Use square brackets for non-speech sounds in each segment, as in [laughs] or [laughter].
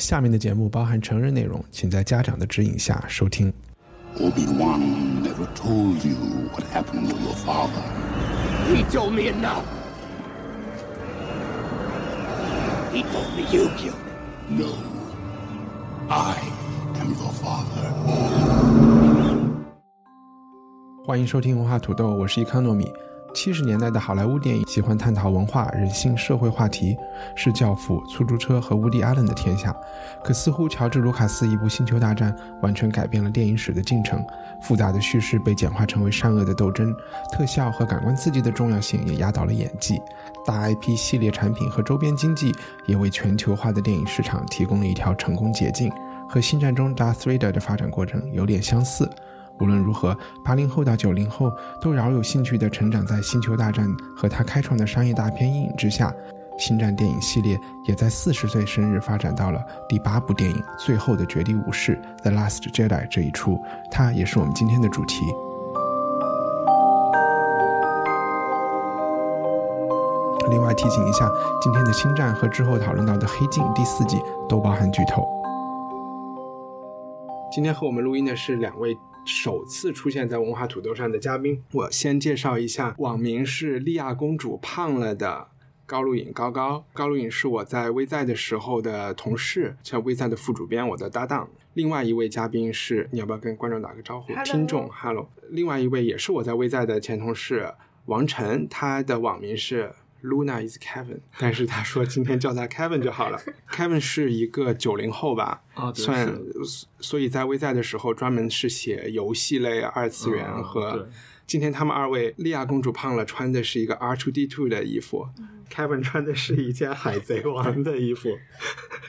下面的节目包含成人内容，请在家长的指引下收听。Obi-Wan never told you what happened to your father. He told me enough. He told me you killed him. No. I am your father. 欢迎收听文化土豆，我是伊康糯米。七十年代的好莱坞电影喜欢探讨文化、人性、社会话题，是《教父》、《出租车》和乌迪·艾伦的天下。可似乎乔治·卢卡斯一部《星球大战》完全改变了电影史的进程，复杂的叙事被简化成为善恶的斗争，特效和感官刺激的重要性也压倒了演技。大 IP 系列产品和周边经济也为全球化的电影市场提供了一条成功捷径，和《星战》中 Darth 3的发展过程有点相似。无论如何，八零后到九零后都饶有兴趣地成长在《星球大战》和他开创的商业大片阴影之下。星战电影系列也在四十岁生日发展到了第八部电影《最后的绝地武士》（The Last Jedi） 这一出，它也是我们今天的主题。另外提醒一下，今天的《星战》和之后讨论到的《黑镜》第四季都包含剧透。今天和我们录音的是两位首次出现在文化土豆上的嘉宾。我先介绍一下，网名是利亚公主胖了的高露颖高高。高露颖是我在微在的时候的同事，像微在的副主编，我的搭档。另外一位嘉宾是，你要不要跟观众打个招呼 Hello 听众，Hello。另外一位也是我在微在的前同事王晨，他的网名是 Luna is Kevin，但是他说今天叫他 Kevin 就好了。[laughs] Kevin 是一个九零后吧，啊，算，所以在微在的时候专门是写游戏类、二次元嗯和。对今天他们二位，莉亚公主胖了，穿的是一个 R two D two 的衣服、k e v i n 穿的是一件海贼王的衣服。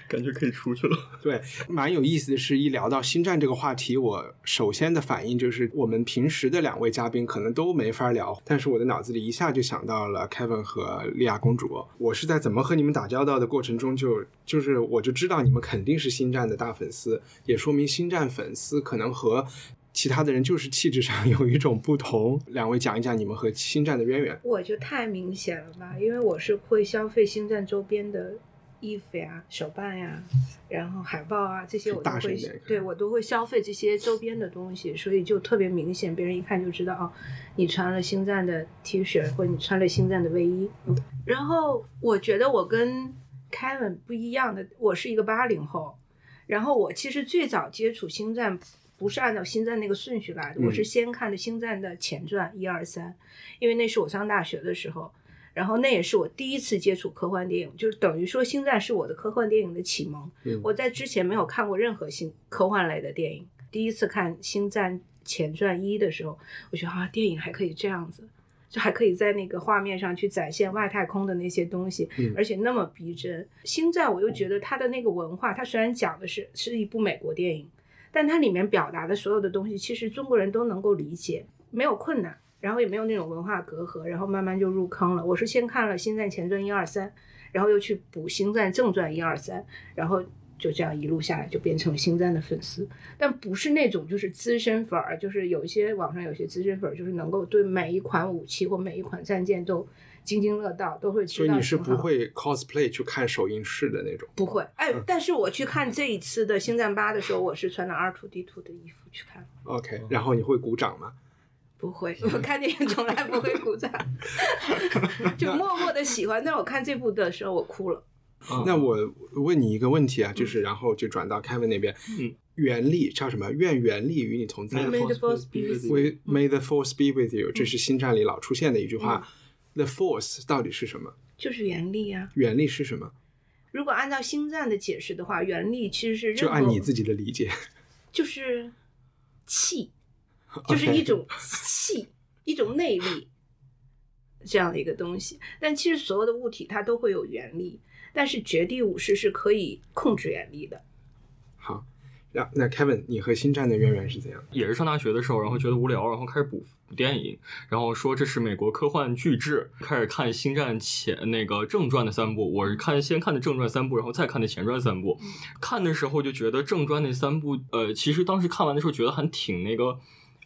感觉可以出去了。[laughs] 对，蛮有意思的是，一聊到星战这个话题，我首先的反应就是，我们平时的两位嘉宾可能都没法聊，但是我的脑子里一下就想到了 Kevin 和莉亚公主。我是在怎么和你们打交道的过程中就，就是我就知道你们肯定是星战的大粉丝，也说明星战粉丝可能和其他的人就是气质上有一种不同。[laughs] 两位讲一讲你们和星战的渊源。我就太明显了吧，因为我是会消费星战周边的衣服呀、手办呀，然后海报啊这些我都会对我都会消费这些周边的东西，所以就特别明显，别人一看就知道哦，你穿了星战的 T 恤或者你穿了星战的卫衣。嗯然后我觉得我跟 Kevin 不一样的，我是一个八零后，然后我其实最早接触星战。不是按照星战那个顺序来的，嗯我是先看的星战的前传一二三，因为那是我上大学的时候，然后那也是我第一次接触科幻电影，就是等于说星战是我的科幻电影的启蒙。嗯我在之前没有看过任何星科幻类的电影，第一次看星战前传一的时候，我觉得啊，电影还可以这样子。就还可以在那个画面上去展现外太空的那些东西，嗯而且那么逼真。星战我又觉得它的那个文化，它虽然讲的是是一部美国电影，但它里面表达的所有的东西，其实中国人都能够理解，没有困难，然后也没有那种文化隔阂，然后慢慢就入坑了。我是先看了《星战前传》一二三，然后又去补《星战正传》一二三，然后就这样一路下来就变成了星战的粉丝，但不是那种就是资深粉儿，就是有一些网上有些资深粉儿，就是能够对每一款武器或每一款战舰都津津乐道，都会知道。所以你是不会 cosplay 去看首映式的那种。不会，哎，但是我去看这一次的《星战八》的时候，我是穿了 R two D two 的衣服去看。OK，然后你会鼓掌吗？不会，我看电影从来不会鼓掌，[laughs] 就默默的喜欢。但我看这部的时候，我哭了。那我问你一个问题啊，就是然后就转到 Kevin 那边，嗯，原力叫什么？愿原力与你同在 May the force be with you，With May the force be with you，这是星战里老出现的一句话。The force 到底是什么？就是原力啊。原力是什么？如果按照星战的解释的话，原力其实是就按你自己的理解。就是气，[laughs] 就是一种气，一种内力这样的一个东西。但其实所有的物体它都会有原力，但是绝地武士是可以控制原力的。好，那那 Kevin，你和星战的渊源是怎样？也是上大学的时候，然后觉得无聊，然后开始补补电影，然后说这是美国科幻巨制，开始看《星战》前那个正传的三部。我是看先看的正传三部，然后再看的前传三部。看的时候就觉得正传那三部，呃，其实当时看完的时候觉得还挺那个。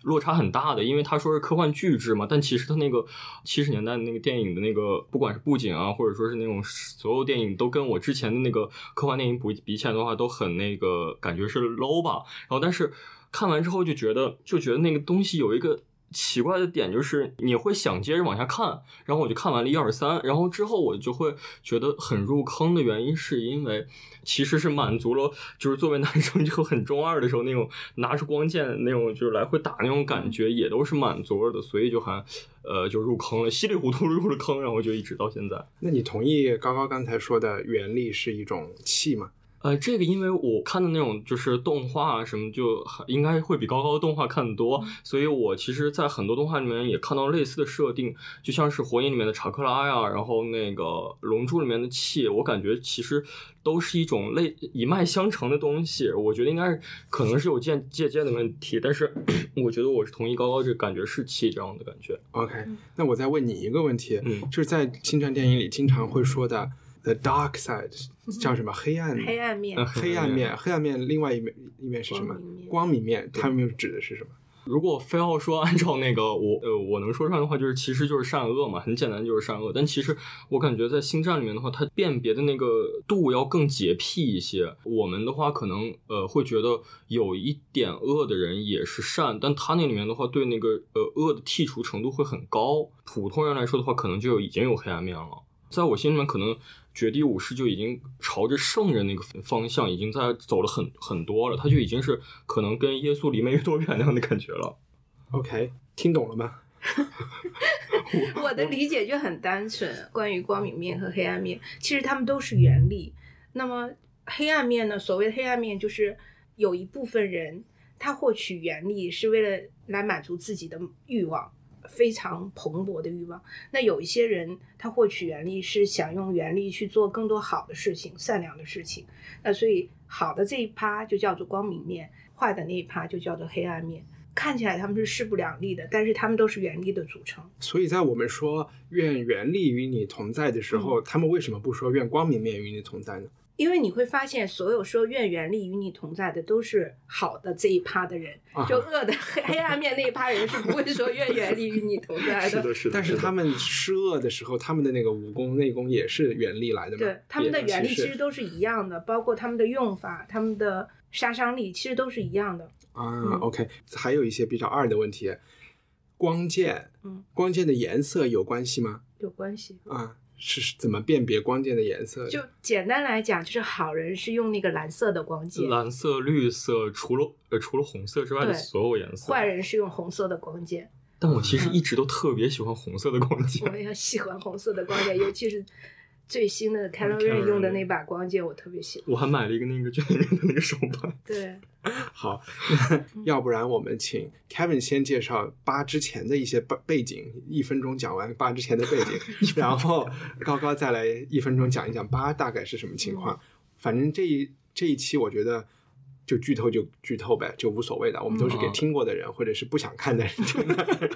落差很大的，因为他说是科幻巨制嘛，但其实他那个七十年代的那个电影的那个，不管是布景啊，或者说是那种所有电影，都跟我之前的那个科幻电影比比起来的话，都很那个感觉是 low 吧。然后，但是看完之后就觉得，就觉得那个东西有一个。奇怪的点就是你会想接着往下看，然后我就看完了一二三，然后之后我就会觉得很入坑的原因是因为其实是满足了，就是作为男生就很中二的时候那种拿出光剑那种就是来回打那种感觉也都是满足了的，所以就还呃就入坑了，稀里糊涂入了坑，然后就一直到现在。那你同意高高刚才说的原力是一种气吗？呃，这个因为我看的那种就是动画什么，就应该会比高高的动画看的多，所以我其实，在很多动画里面也看到类似的设定，就像是火影里面的查克拉呀，然后那个龙珠里面的气，我感觉其实都是一种类一脉相承的东西。我觉得应该是可能是有借借鉴的问题，但是 [clears throat] 我觉得我是同意高高这感觉是气这样的感觉。OK，那我再问你一个问题，嗯，就是在星战电影里经常会说的。The dark side 叫什么？黑暗黑暗面，黑暗面，黑暗面。另外一面一面是什么？光明面。它们指的是什么？如果非要说按照那个我呃我能说出来的话，就是其实就是善恶嘛，很简单就是善恶。但其实我感觉在星战里面的话，它辨别的那个度要更洁癖一些。我们的话可能呃会觉得有一点恶的人也是善，但他那里面的话对那个呃恶的剔除程度会很高。普通人来说的话，可能就已经有黑暗面了。在我心里面可能。绝地武士就已经朝着圣人那个方向，已经在走了很很多了，他就已经是可能跟耶稣离没多远那样的感觉了。OK，听懂了吗？[laughs] 我的理解就很单纯，关于光明面和黑暗面，其实他们都是原理。那么黑暗面呢？所谓的黑暗面，就是有一部分人他获取原力是为了来满足自己的欲望。非常蓬勃的欲望。那有一些人，他获取原力是想用原力去做更多好的事情、善良的事情。那所以好的这一趴就叫做光明面，坏的那一趴就叫做黑暗面。看起来他们是势不两立的，但是他们都是原力的组成。所以在我们说愿原力与你同在的时候，他们为什么不说愿光明面与你同在呢？因为你会发现，所有说愿原力与你同在的，都是好的这一趴的人，就恶的黑黑暗面那一趴人是不会说愿原力与你同在的。[laughs] 是的，是的。但是他们施恶的时候，他们的那个武功内功也是原力来的嘛？对，他们的原力其实都是一样的，包括他们的用法、他们的杀伤力，其实都是一样的。啊，OK，还有一些比较二的问题，光剑，嗯，光剑的颜色有关系吗？有关系啊。是怎么辨别光剑的颜色？就简单来讲，就是好人是用那个蓝色的光剑，蓝色、绿色，除了呃除了红色之外的所有颜色。坏人是用红色的光剑。但我其实一直都特别喜欢红色的光剑。[laughs] 我也喜欢红色的光剑，尤其是最新的 k a l o r n 用的那把光剑，我特别喜欢。我还买了一个那个卷面的那个手办。对。好，要不然我们请 Kevin 先介绍八之前的一些背背景，一分钟讲完八之前的背景，[laughs] 然后高高再来一分钟讲一讲八大概是什么情况。反正这一这一期我觉得。就剧透就剧透呗，就无所谓的。我们都是给听过的人，或者是不想看的人听的。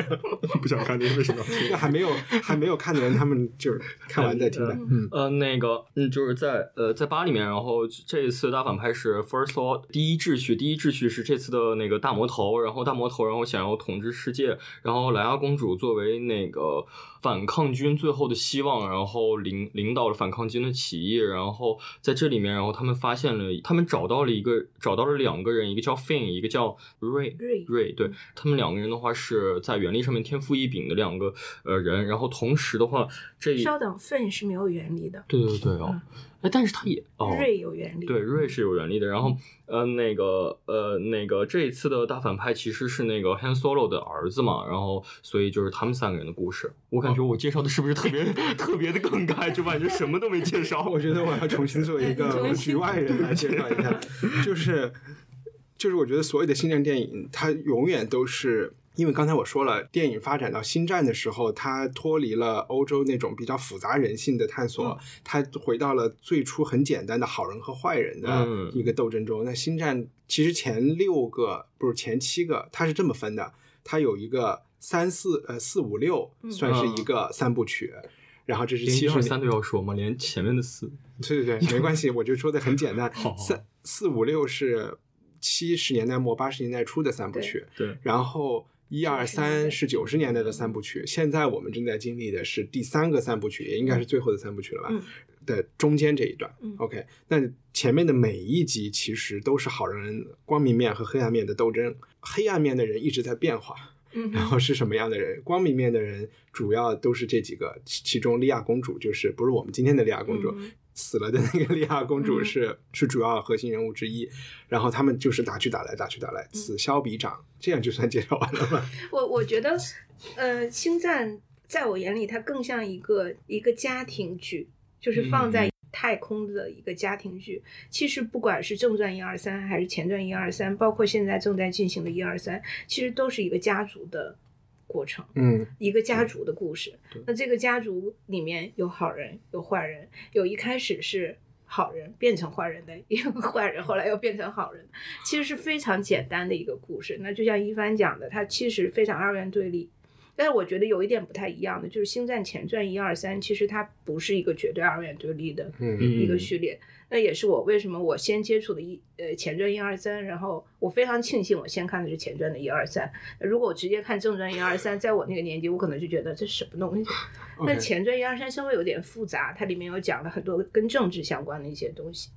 [laughs] 不想看的人为什么？那还没有还没有看的人，他们就是看完再听的。嗯呃，那个嗯，就是在呃在八里面，然后这一次大反派是 First Law 第一秩序，第一秩序是这次的那个大魔头，然后大魔头然后想要统治世界，然后莱娅公主作为那个。反抗军最后的希望，然后领领导了反抗军的起义，然后在这里面，然后他们发现了，他们找到了一个，找到了两个人，一个叫 Fin，一个叫 Ray。Ray，对他们两个人的话是在原力上面天赋异禀的两个呃人，然后同时的话，这稍等，Fin 是没有原力的。对对对哦。哎，但是他也哦，瑞有原力，对，瑞是有原力的。然后，呃，那个，呃，那个这一次的大反派其实是那个 Han Solo 的儿子嘛。然后，所以就是他们三个人的故事。我感觉我介绍的是不是特别 [laughs] 特别的更改？就感觉什么都没介绍。[laughs] 我觉得我要重新做一个局外人来介绍一下，[laughs] 就是就是我觉得所有的星战电影，它永远都是因为刚才我说了，电影发展到星战的时候，它脱离了欧洲那种比较复杂人性的探索，它回到了最初很简单的好人和坏人的嗯一个斗争中。那星战其实前六个不是前七个，它是这么分的，它有一个三四呃四五六算是一个三部曲，然后这是七十连一二三都要说吗？连前面的四，对对对，没关系，我就说的很简单，[laughs] 三四五六是七十年代末八十年代初的三部曲，对，然后一二三是九十年代的三部曲，现在我们正在经历的是第三个三部曲，也应该是最后的三部曲了吧？嗯的中间这一段、嗯 o k 那前面的每一集其实都是好人光明面和黑暗面的斗争，黑暗面的人一直在变化，嗯然后是什么样的人？光明面的人主要都是这几个，其其中莉亚公主就是不是我们今天的莉亚公主，嗯死了的那个莉亚公主嗯是、是主要核心人物之一。然后他们就是打去打来，打去打来，嗯此消彼长，这样就算介绍完了吧？[laughs] 我我觉得，呃，星战在我眼里，它更像一个一个家庭剧，就是放在太空的一个家庭剧。其实不管是正传一二三，还是前传一二三，包括现在正在进行的一二三，其实都是一个家族的过程。嗯一个家族的故事。那这个家族里面有好人，有坏人，有一开始是好人变成坏人的，也有坏人后来又变成好人，其实是非常简单的一个故事。那就像一帆讲的，它其实非常二元对立。但是我觉得有一点不太一样的，就是《星战前传》一二三，其实它不是一个绝对二元对立的嗯一个嗯序列。那也是我为什么我先接触的一呃前传一二三，然后我非常庆幸我先看的是前传的一二三。如果我直接看正传一二三，在我那个年纪，我可能就觉得这是什么东西。那前传一二三稍微有点复杂，它里面有讲了很多跟政治相关的一些东西。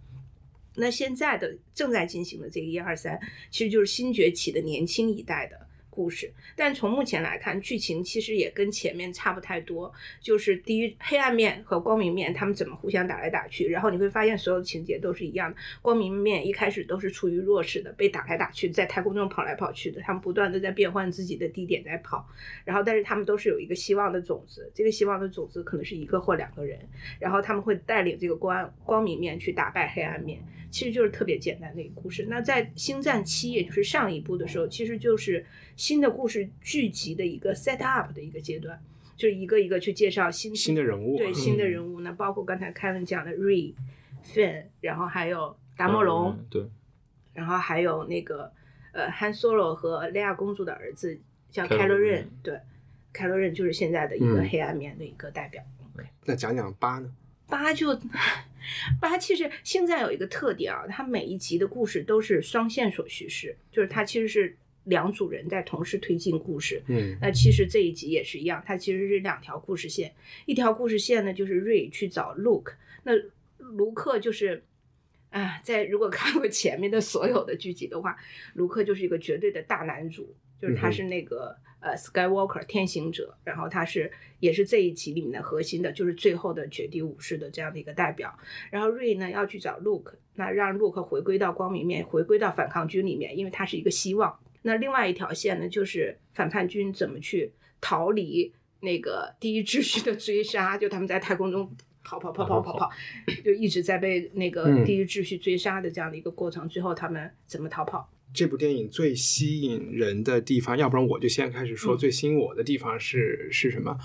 那现在的正在进行的这个一二三，其实就是新崛起的年轻一代的故事。但从目前来看，剧情其实也跟前面差不太多。就是第一，黑暗面和光明面他们怎么互相打来打去，然后你会发现所有的情节都是一样的。光明面一开始都是处于弱势的，被打来打去，在太空中跑来跑去的，他们不断的在变换自己的地点在跑。然后，但是他们都是有一个希望的种子，这个希望的种子可能是一个或两个人，然后他们会带领这个光光明面去打败黑暗面，其实就是特别简单的一个故事。那在《星战七》也就是上一部的时候，其实就是新的故事聚集的一个 set up 的一个阶段，就是一个一个去介绍新新的人物对新的嗯。人物。呢，包括刚才凯文讲的 Rey、Finn，然后还有达摩龙，嗯对，然后还有那个呃汉 Solo 和莉亚公主的儿子叫 Kylo Kylo Ren Ren，对，Kylo Ren 就是现在的一个嗯。黑暗面的一个代表。那讲讲八呢？八就八其实现在有一个特点啊，它每一集的故事都是双线索叙事，就是它其实是两组人在同时推进故事。嗯那其实这一集也是一样，它其实是两条故事线，一条故事线呢就是瑞去找 Luke，那卢克就是。啊，在如果看过前面的所有的剧集的话，卢克就是一个绝对的大男主，就是他是那个、呃 Skywalker 天行者，然后他是也是这一集里面的核心的，就是最后的绝地武士的这样的一个代表。然后瑞呢要去找 Luke，那让 Luke 回归到光明面，回归到反抗军里面，因为他是一个希望。那另外一条线呢，就是反叛军怎么去逃离那个第一秩序的追杀，就他们在太空中跑跑跑跑跑跑，就一直在被那个嗯第一秩序追杀的这样的一个过程，最后他们怎么逃跑？这部电影最吸引人的地方，要不然我就先开始说嗯最吸引我的地方是、是什么？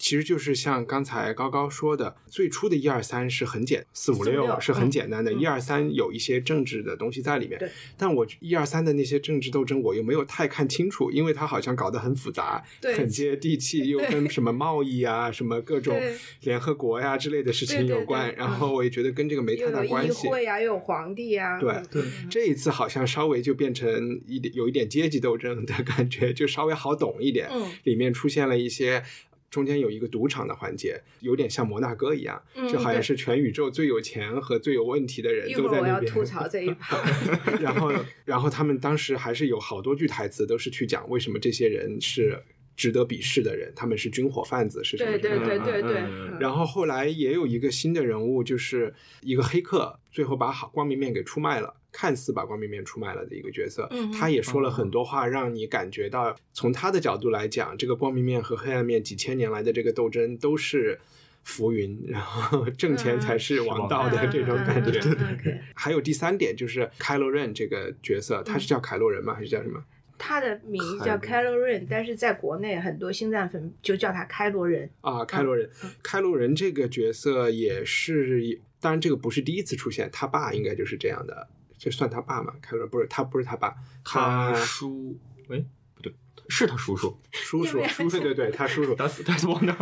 其实就是像刚才高高说的，最初的一二三是很简，四五六456是很简单的，嗯一二三有一些政治的东西在里面对。但我一二三的那些政治斗争，我又没有太看清楚，因为它好像搞得很复杂，很接地气，又跟什么贸易啊、什么各种联合国呀、之类的事情有关。对然后我也觉得跟这个没太大关系。会啊，又有皇帝啊，对嗯对嗯这一次好像稍微就变成一点有一点阶级斗争的感觉，就稍微好懂一点。嗯里面出现了一些。中间有一个赌场的环节，有点像摩纳哥一样，嗯就好像是全宇宙最有钱和最有问题的人一会儿我要都在那边。吐槽这一趴，[laughs] 然后，然后他们当时还是有好多句台词，都是去讲为什么这些人是值得鄙视的人，他们是军火贩子，是什么对什么的对。对对对然后后来也有一个新的人物，就是一个黑客，最后把好光明面给出卖了，看似把光明面出卖了的一个角色。嗯他也说了很多话，让你感觉到从他的角度来讲，这个光明面和黑暗面几千年来的这个斗争都是浮云，然后 [laughs] 挣钱才是王道的这种感觉。嗯嗯嗯嗯还有第三点就是凯洛人这个角色，他是叫凯洛人吗？还是叫什么？他的名字叫凯 Kylo Ren，但是在国内很多星战粉就叫他开罗人。啊，开罗人，开罗人这个角色也是，当然这个不是第一次出现，他爸应该就是这样的，这算他爸吗？凯伦不是他，不是他爸，他他叔，哎，不对，是他叔叔，叔叔，叔叔对对，他叔叔，达斯达斯旺达，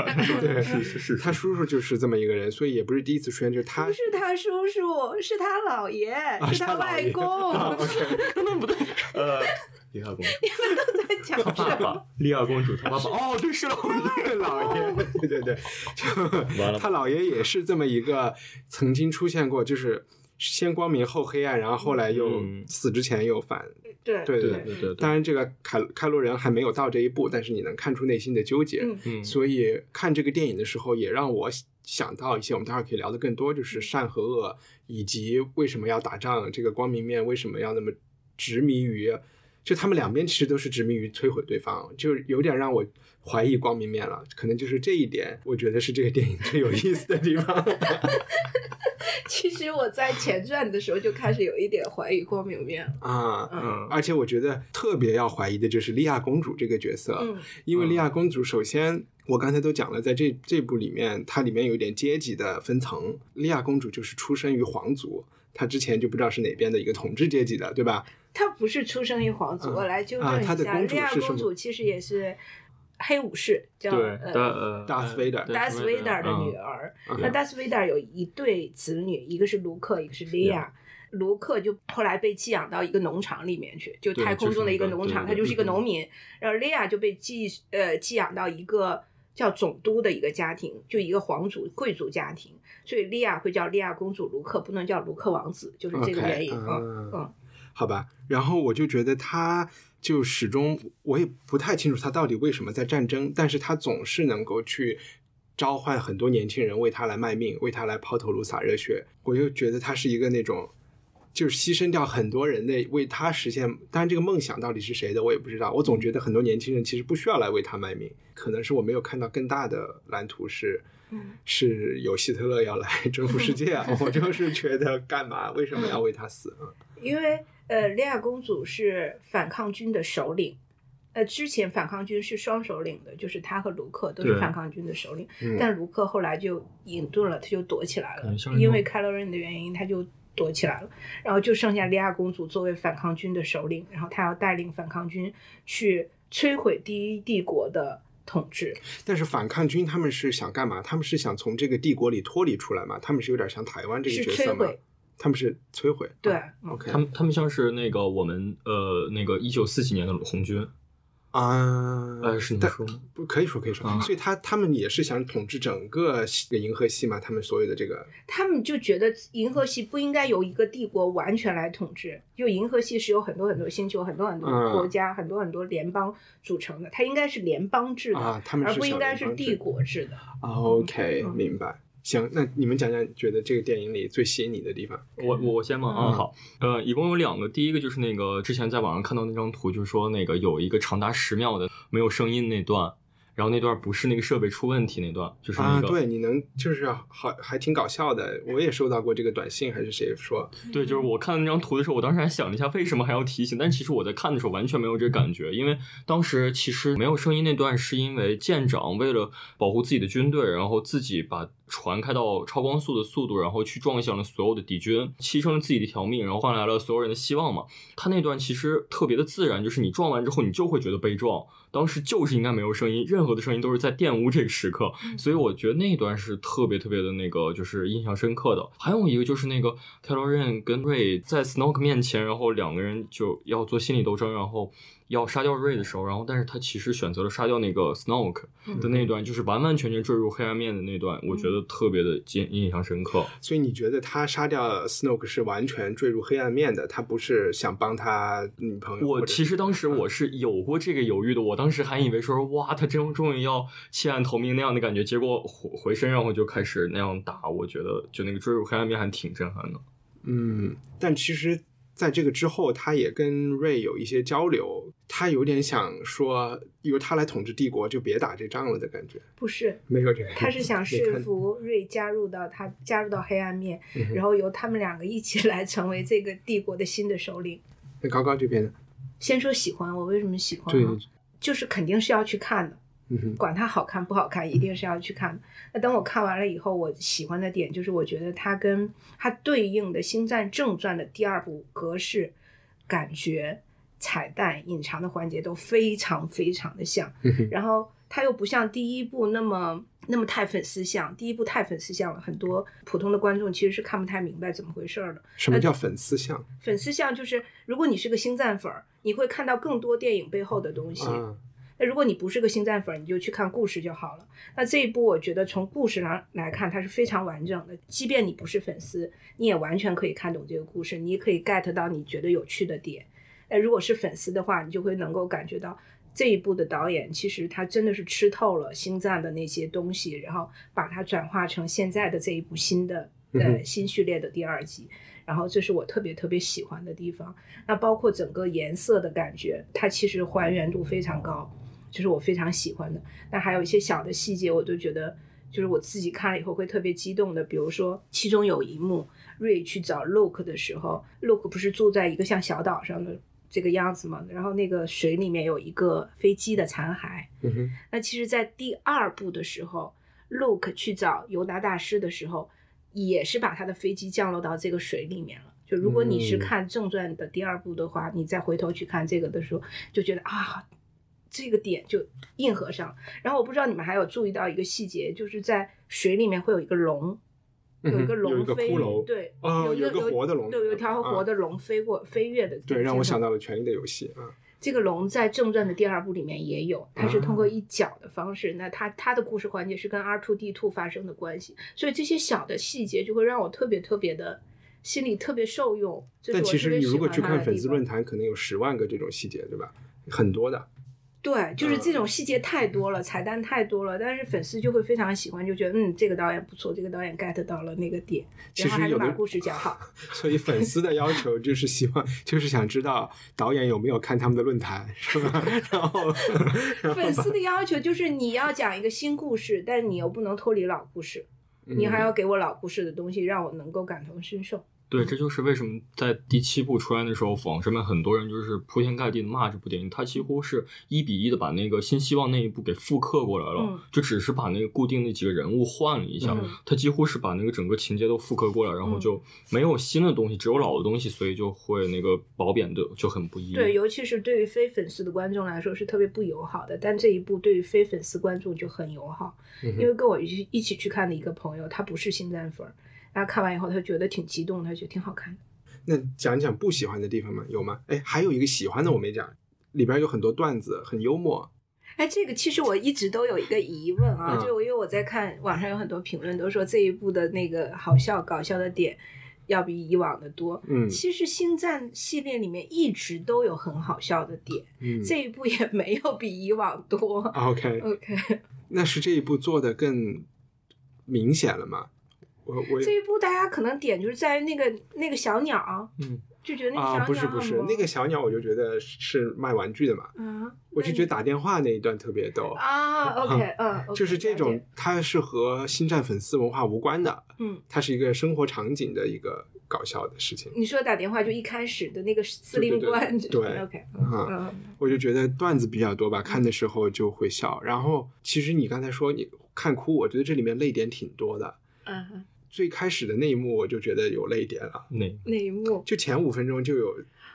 对是是是，他叔叔就是这么一个人，所以也不是第一次出现，就是他不是他叔叔，是他姥爷，是啊他外公。啊，OK，那不对，呃，[laughs] 李亚公主，在讲他爸什么？爸，利亚公主，他爸爸，哦，对，是老爷，老爷，对对对，就完了他姥爷也是这么一个曾经出现过，就是先光明后黑暗，然后后来又嗯。死之前又反，对对对对对，当然这个凯开罗人还没有到这一步，但是你能看出内心的纠结，嗯。嗯，所以看这个电影的时候，也让我想到一些我们待会儿可以聊的更多，就是善和恶，以及为什么要打仗，这个光明面为什么要那么执迷于，就他们两边其实都是执迷于摧毁对方，就有点让我怀疑光明面了。可能就是这一点，我觉得是这个电影最有意思的地方。[laughs] 其实我在前传的时候就开始有一点怀疑光明面了。啊。嗯而且我觉得特别要怀疑的就是莉亚公主这个角色，嗯因为莉亚公主首先我刚才都讲了，在这这部里面，它里面有一点阶级的分层。莉亚公主就是出生于皇族，她之前就不知道是哪边的一个统治阶级的，对吧？她不是出生于皇族，嗯我来纠啊正一下，她的公主莉亚公主其实也是黑武士，叫对，呃达呃，达斯维达对达斯维达的女嗯儿。嗯那达斯维达有一对子女，一个是卢克，一个是莉亚。卢克就后来被寄养到一个农场里面去，就太空中的一个农场，就是他就是一个嗯农民。然后莉亚就被寄呃寄养到一个叫总督的一个家庭，就一个皇族贵族家庭，所以莉亚会叫莉亚公主卢克，不能叫卢克王子，就是这个原因。嗯，好吧，然后我就觉得他就始终我也不太清楚他到底为什么在战争，但是他总是能够去召唤很多年轻人为他来卖命，为他来抛头颅洒热血。我就觉得他是一个那种。就是牺牲掉很多人的为他实现，当然这个梦想到底是谁的我也不知道。我总觉得很多年轻人其实不需要来为他卖命，可能是我没有看到更大的蓝图是，嗯是有希特勒要来 [laughs] 征服世界啊！[laughs] 我就是觉得干嘛？为什么要为他死啊？因为呃，莉亚公主是反抗军的首领。呃，之前反抗军是双首领的，就是他和卢克都是反抗军的首领，嗯但卢克后来就隐遁了，他就躲起来了因为凯罗人的原因，他就躲起来了，然后就剩下莉亚公主作为反抗军的首领，然后她要带领反抗军去摧毁第一帝国的统治。但是反抗军他们是想干嘛？他们是想从这个帝国里脱离出来嘛？他们是有点像台湾这个是角色吗摧毁？他们是摧毁。对 OK 他们他们像是那个我们呃那个一九四几年的红军，啊，呃是你说吗？不可以说可以说，啊所以他他们也是想统治整个西银河系嘛？他们所有的这个他们就觉得银河系不应该由一个帝国完全来统治，就银河系是由很多很多星球、很多很多嗯国家、很多很多联邦组成的，它应该是联邦制的，啊，他们是想而不应该是帝国制的。啊 OK，嗯明白。行，那你们讲讲，觉得这个电影里最吸引你的地方？我我我先吗？嗯啊，好，呃，一共有两个，第一个就是那个之前在网上看到那张图，就是说那个有一个长达十秒的没有声音那段，然后那段不是那个设备出问题那段，就是那啊，个、对，你能就是好，还挺搞笑的。我也收到过这个短信，还是谁说？对，就是我看到那张图的时候，我当时还想了一下，为什么还要提醒？但其实我在看的时候完全没有这感觉，因为当时其实没有声音那段，是因为舰长为了保护自己的军队，然后自己把船开到超光速的速度，然后去撞向了所有的敌军，牺牲了自己的一条命，然后换来了所有人的希望嘛。他那段其实特别的自然，就是你撞完之后，你就会觉得被撞。当时就是应该没有声音，任何的声音都是在玷污这个时刻，所以我觉得那一段是特别特别的那个，就是印象深刻的。还有一个就是那个凯罗任跟瑞在 Snoke 面前，然后两个人就要做心理斗争，然后要杀掉瑞的时候，然后但是他其实选择了杀掉那个 Snoke 的那段，就是完完全全坠入黑暗面的那段，我觉得特别的印印象深刻。所以你觉得他杀掉 Snoke 是完全坠入黑暗面的？他不是想帮他女朋友？我其实当时我是有过这个犹豫的，我当时还以为说哇，他真终于要弃暗投明那样的感觉，结果回回身然后就开始那样打，我觉得就那个坠入黑暗面还挺震撼的。嗯，但其实在这个之后，他也跟瑞有一些交流，他有点想说，由他来统治帝国，就别打这仗了的感觉。不是，没有这个，他是想说服瑞加入到他加入到黑暗面，嗯然后由他们两个一起来成为这个帝国的新的首领。那高高这边呢？先说喜欢，我为什么喜欢对啊？就是肯定是要去看的，管它好看不好看，一定是要去看的。那等我看完了以后，我喜欢的点就是，我觉得它跟它对应的《星战正传》的第二部格式、感觉、彩蛋、隐藏的环节都非常非常的像。然后它又不像第一部那么那么太粉丝向，第一部太粉丝向了，很多普通的观众其实是看不太明白怎么回事儿的。什么叫粉丝像粉丝向就是，如果你是个星战粉儿，你会看到更多电影背后的东西。啊？那如果你不是个星战粉，你就去看故事就好了。那这一部我觉得从故事上来看，它是非常完整的。即便你不是粉丝，你也完全可以看懂这个故事，你也可以 get 到你觉得有趣的点。那如果是粉丝的话，你就会能够感觉到这一部的导演其实他真的是吃透了星战的那些东西，然后把它转化成现在的这一部新的呃新序列的第二集。然后这是我特别特别喜欢的地方。那包括整个颜色的感觉，它其实还原度非常高，这是我非常喜欢的。那还有一些小的细节，我都觉得就是我自己看了以后会特别激动的。比如说，其中有一幕，瑞去找 Luke 的时候，Luke 不是住在一个像小岛上的这个样子吗？然后那个水里面有一个飞机的残骸。嗯哼，那其实，在第二部的时候，Luke 去找尤达大师的时候，也是把他的飞机降落到这个水里面了。就如果你是嗯看正传的第二部的话，你再回头去看这个的时候，就觉得啊，这个点就硬核上。然后我不知道你们还有注意到一个细节，就是在水里面会有一个龙，有一个龙飞，对，哦有一个活的龙对，有一条啊活的龙飞过飞跃的，对，让我想到。了《权力的游戏》啊。这个龙在正传的第二部里面也有，它是通过啊一脚的方式，那它它的故事环节是跟 R two D two 发生的关系，所以这些小的细节就会让我特别特别的心里特别受用。但其实你如果去看粉丝论坛，可能有十万个这种细节，对吧？很多的。对，就是这嗯种细节太多了，彩蛋太多了，但是粉丝就会非常喜欢，就觉得嗯，这个导演不错，这个导演 get 到了那个点，其然后还能把故事讲好。[laughs] 所以粉丝的要求就是希望，就是想知道导演有没有看他们的论坛，是吧？然后，[laughs] 粉丝的要求就是你要讲一个新故事，但你又不能脱离老故事，你还嗯要给我老故事的东西，让我能够感同身受。对，这就是为什么在第七部出来的时候，网上面很多人就是铺天盖地的骂这部电影。它几乎是一比一的把那个新希望那一部给复刻过来了，嗯就只是把那个固定那几个人物换了一下。嗯它几乎是把那个整个情节都复刻过来，然后嗯就没有新的东西，只有老的东西，所以就会那个褒贬的就很不一样。对，尤其是对于非粉丝的观众来说是特别不友好的，但这一部对于非粉丝观众就很友好。嗯因为跟我一起一起去看的一个朋友，他不是星战粉儿，然后看完以后他觉得挺激动，他觉得挺好看的。那讲一讲不喜欢的地方吗？有吗？哎，还有一个喜欢的我没讲，里边有很多段子，很幽默。哎，这个其实我一直都有一个疑问啊，嗯就因为我在看网上有很多评论都说这一部的那个好笑搞笑的点要比以往的多。嗯其实星战系列里面一直都有很好笑的点，嗯这一部也没有比以往多。，OK，OK，那是这一部做的更明显了吗？我我这一部大家可能点就是在于那个那个小鸟，嗯，就觉得那个小啊，鸟不是不是那个小鸟，我就觉得是卖玩具的嘛。嗯，我就觉得打电话那一段特别逗，[laughs] 啊，OK，嗯 [laughs] 就是这种，它是和星战粉丝文化无关的，嗯，它是一个生活场景的一个搞笑的事情。你说打电话就一开始的那个司令官，对，OK，啊嗯我就觉得段子比较多吧，看的时候就会笑。然后其实你刚才说你看哭，我觉得这里面泪点挺多的。嗯，最开始的那一幕我就觉得有泪点了，哪那一幕，就前五分钟就有，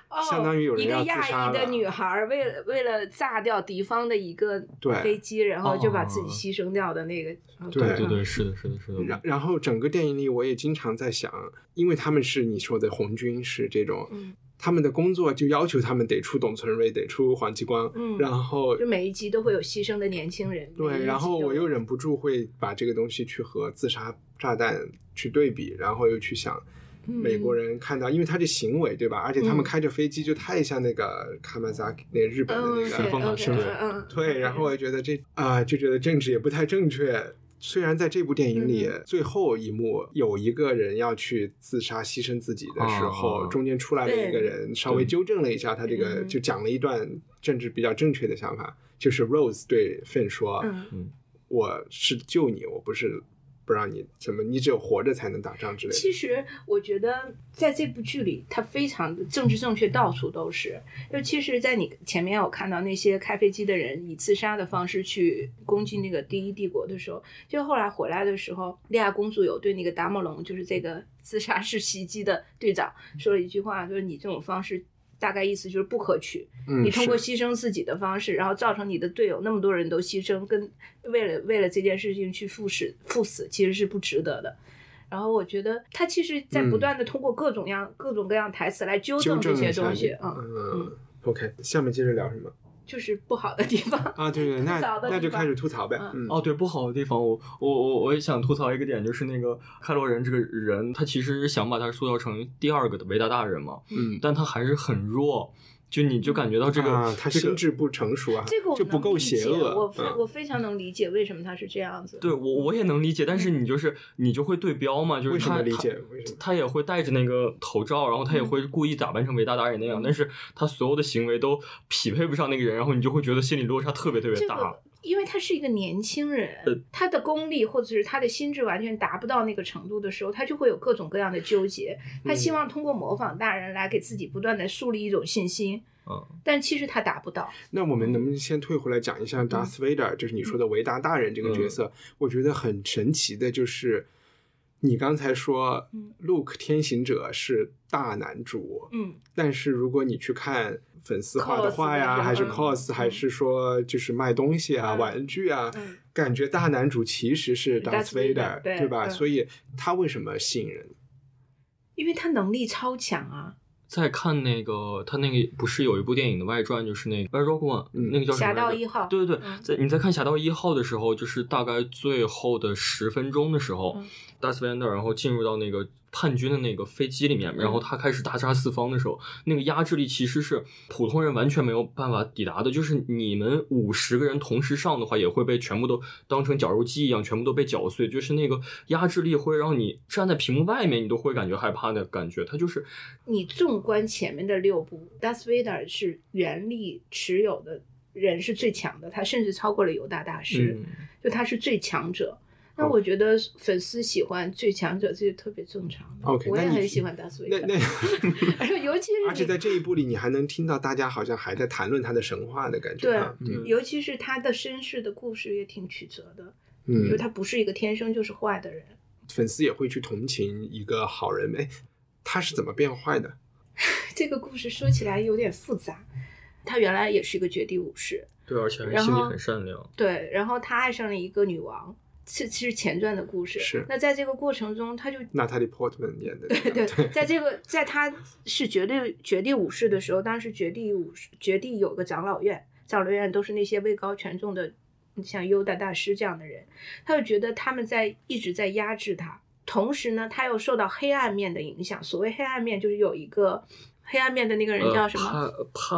哦，相当于有人要自一个亚。裔的女孩为了为了炸掉敌方的一个对飞机，然后就把自己哦牺牲掉的那个，嗯对对对对，是的，是的，是的。然然后整个电影里，我也经常在想，因为他们是你说的红军，是这种，嗯他们的工作就要求他们得出董存瑞，得出黄继光，嗯然后就每一集都会有牺牲的年轻人，对，然后我又忍不住会把这个东西去和自杀炸弹去对比，然后又去想美国人看到，因为他这行为对吧？而且他们嗯开着飞机就太像那个卡马萨那日本的嗯那个旋风啊 OK，是不是对，然后我就觉得这啊、就觉得政治也不太正确。虽然在这部电影里、嗯。最后一幕有一个人要去自杀牺牲自己的时候，哦中间出来了一个人稍微纠正了一下他这个，嗯。就讲了一段政治比较正确的想法，就是 Rose 对 Finn 说：“嗯我是救你，我不是不让你什么，你只有活着才能打仗之类的。其实我觉得在这部剧里，它非常的政治正确，到处都是。就其实，在你前面我看到那些开飞机的人以自杀的方式去攻击那个第一帝国的时候，就后来回来的时候，利亚公主有对那个达摩龙，就是这个自杀式袭击的队长说了一句话，就是你这种方式。大概意思就是不可取，嗯你通过牺牲自己的方式，然后造成你的队友那么多人都牺牲，跟为了为了这件事情去赴死赴死，其实是不值得的。然后我觉得他其实在不断的通过各种样、各种各样台词来纠纠正这些东西，嗯，嗯，OK，下面接着聊什么就是不好的地方。啊？对对，[laughs] 那那就开始吐槽呗。哦，对，不好的地方，我我我我也想吐槽一个点，就是那个开罗人这个人，他其实是想把他塑造成第二个的维达大人嘛，嗯但他还是很弱，就你就感觉到这个、啊，他心智不成熟啊，这个我就不够邪恶。我我非常能理解为什么他是这样子。对我我也能理解，但是你就是你就会对标嘛，就是为什么他理解？为什么？他也会戴着那个头罩，然后他也会故意打扮成伟大达人那样，嗯但是他所有的行为都匹配不上那个人，然后你就会觉得心理落差特别特别大。这个，因为他是一个年轻人，呃他的功力或者是他的心智完全达不到那个程度的时候，他就会有各种各样的纠结。他希望通过模仿大人来给自己不断的树立一种信心，嗯，但其实他达不到。那我们能不能先退回来讲一下 Darth Vader，就是你说的维达大人这个角色？我觉得很神奇的就是，你刚才说嗯。Luke 天行者是大男主，嗯，但是如果你去看粉丝画的画呀，还是嗯。Cos，嗯还是说就是卖东西啊、嗯。玩具啊，嗯。感觉大男主其实是 Darth Vader，Vader，对吧？所以他为什么吸引人？因为他能力超强啊，再看那个他那个不是有一部电影的外传，就是那个《Rogue One》，嗯那个叫什么侠？盗一号对对对，嗯在你在看《侠盗一号》的时候，就是大概最后的十分钟的时候嗯，Darth Vader 然后进入到那个叛军的那个飞机里面，然后他开始大杀四方的时候，那个压制力其实是普通人完全没有办法抵达的。就是你们五十个人同时上的话，也会被全部都当成绞肉机一样，全部都被绞碎。就是那个压制力会让你站在屏幕外面，你都会感觉害怕的感觉。它就是你纵观前面的六部，Darth Vader 是原力持有的人是最强的，他甚至超过了犹大大师，嗯就他是最强者。那我觉得粉丝喜欢最强者，这是特别正常的。OK，我也很喜欢 Darth 那那，[laughs] 而且尤其是而且在这一部里，你还能听到大家好像还在谈论他的神话的感觉。对尤其是他的身世的故事也挺曲折的，嗯就他不是一个天生就是坏的人。粉丝也会去同情一个好人。哎，他是怎么变坏的？[laughs] 这个故事说起来有点复杂，他原来也是一个绝地武士，对，而且心里很善良。对，然后他爱上了一个女王，是是前传的故事。是那在这个过程中，他就娜塔莉·波特曼演的 [laughs] 那对个。对，在这个在他是绝地绝地武士的时候，当时绝地武士绝地有个长老院，长老院都是那些位高权重的，像优达大师这样的人，他就觉得他们在一直在压制他，同时呢，他又受到黑暗面的影响。所谓黑暗面，就是有一个黑暗面的那个人叫什么？呃、帕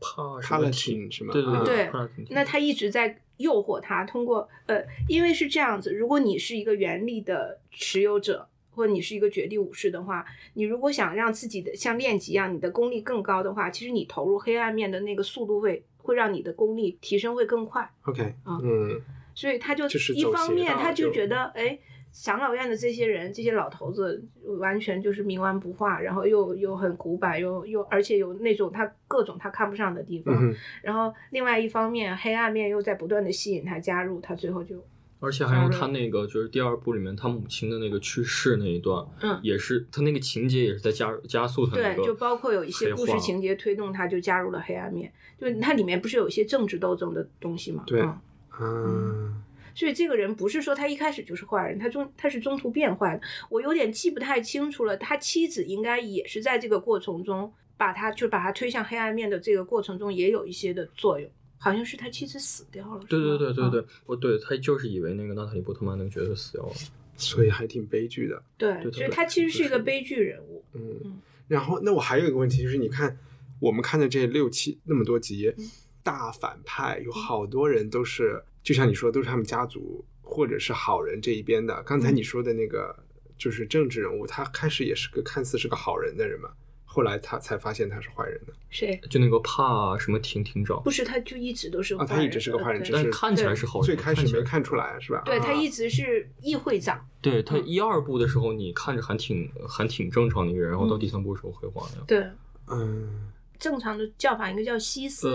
帕帕什帕勒么廷是吗对对啊对那他一直在诱惑他，通过呃，因为是这样子，如果你是一个原力的持有者，或者你是一个绝地武士的话，你如果想让自己的像练级一样，你的功力更高的话，其实你投入黑暗面的那个速度会会让你的功力提升会更快。OK，啊嗯，所以他就一方面他就就觉得，哎，长老院的这些人，这些老头子完全就是冥顽不化，然后又又很古板，又又而且有那种他各种他看不上的地方。嗯，然后另外一方面，黑暗面又在不断的吸引他加入，他最后就而且还有他那个就是第二部里面他母亲的那个去世那一段，嗯也是他那个情节也是在加加速他那对，就包括有一些故事情节推动他，就加入了黑暗面。就它里面不是有一些政治斗争的东西吗？对嗯嗯，所以这个人不是说他一开始就是坏人，他中他是中途变坏的。我有点记不太清楚了，他妻子应该也是在这个过程中把他就把他推向黑暗面的这个过程中也有一些的作用，好像是他妻子死掉了。对对对对对，我对他就是以为那个娜塔莉波特曼那个角色死掉了，所以还挺悲剧的。对对所以他其实是一个悲剧人物。嗯嗯，然后那我还有一个问题，就是你看我们看的这六七那么多集，嗯大反派有好多人都是，就像你说，都是他们家族或者是好人这一边的。刚才嗯你说的那个就是政治人物，他开始也是个看似是个好人的人嘛，后来他才发现他是坏人的。谁？就那个帕什么廷廷长不，是，他就一直都是他一直是个呃坏人，只是看起来是好人最开始没看出来，是吧？对他啊一直是议会长，对他嗯一二部的时候，你看着还挺还挺正常的一个人，然后到第三部的时候黑化了。对，嗯正常的叫法应该叫西斯。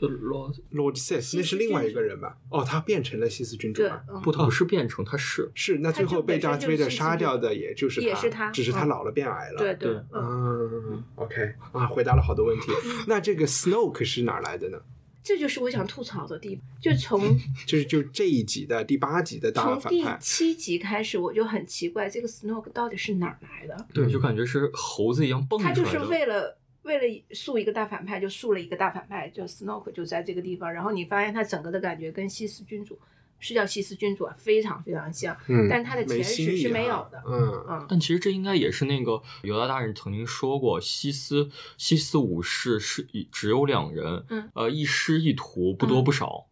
呃罗，罗西斯那是另外一个人吧？哦，他变成了西斯君主对了。，嗯不，他不是变成，他是是，那最后被他就 Darth 本身就是 Vader 杀掉的，也就是也是他只是他嗯老了变矮了。对对嗯，嗯，OK 啊，回答了好多问题。[laughs] 那这个 Snoke 是哪儿来的呢？这就是我想吐槽的地方。就从 [laughs] 就是就这一集的第八集的大从第反派，七集开始，我就很奇怪，这个 Snoke 到底是哪儿来的？对，就感觉是猴子一样蹦出来的。他就是为了为了塑一个大反派，就塑了一个大反派，就 Snoke 就在这个地方。然后你发现他整个的感觉跟西斯君主是叫西斯君主啊，非常非常像，嗯，但他的前没新意史是没有的。嗯嗯，但其实这应该也是那个犹大大人曾经说过，西斯西斯武士是只有两人，嗯呃，一师一徒，不多不少，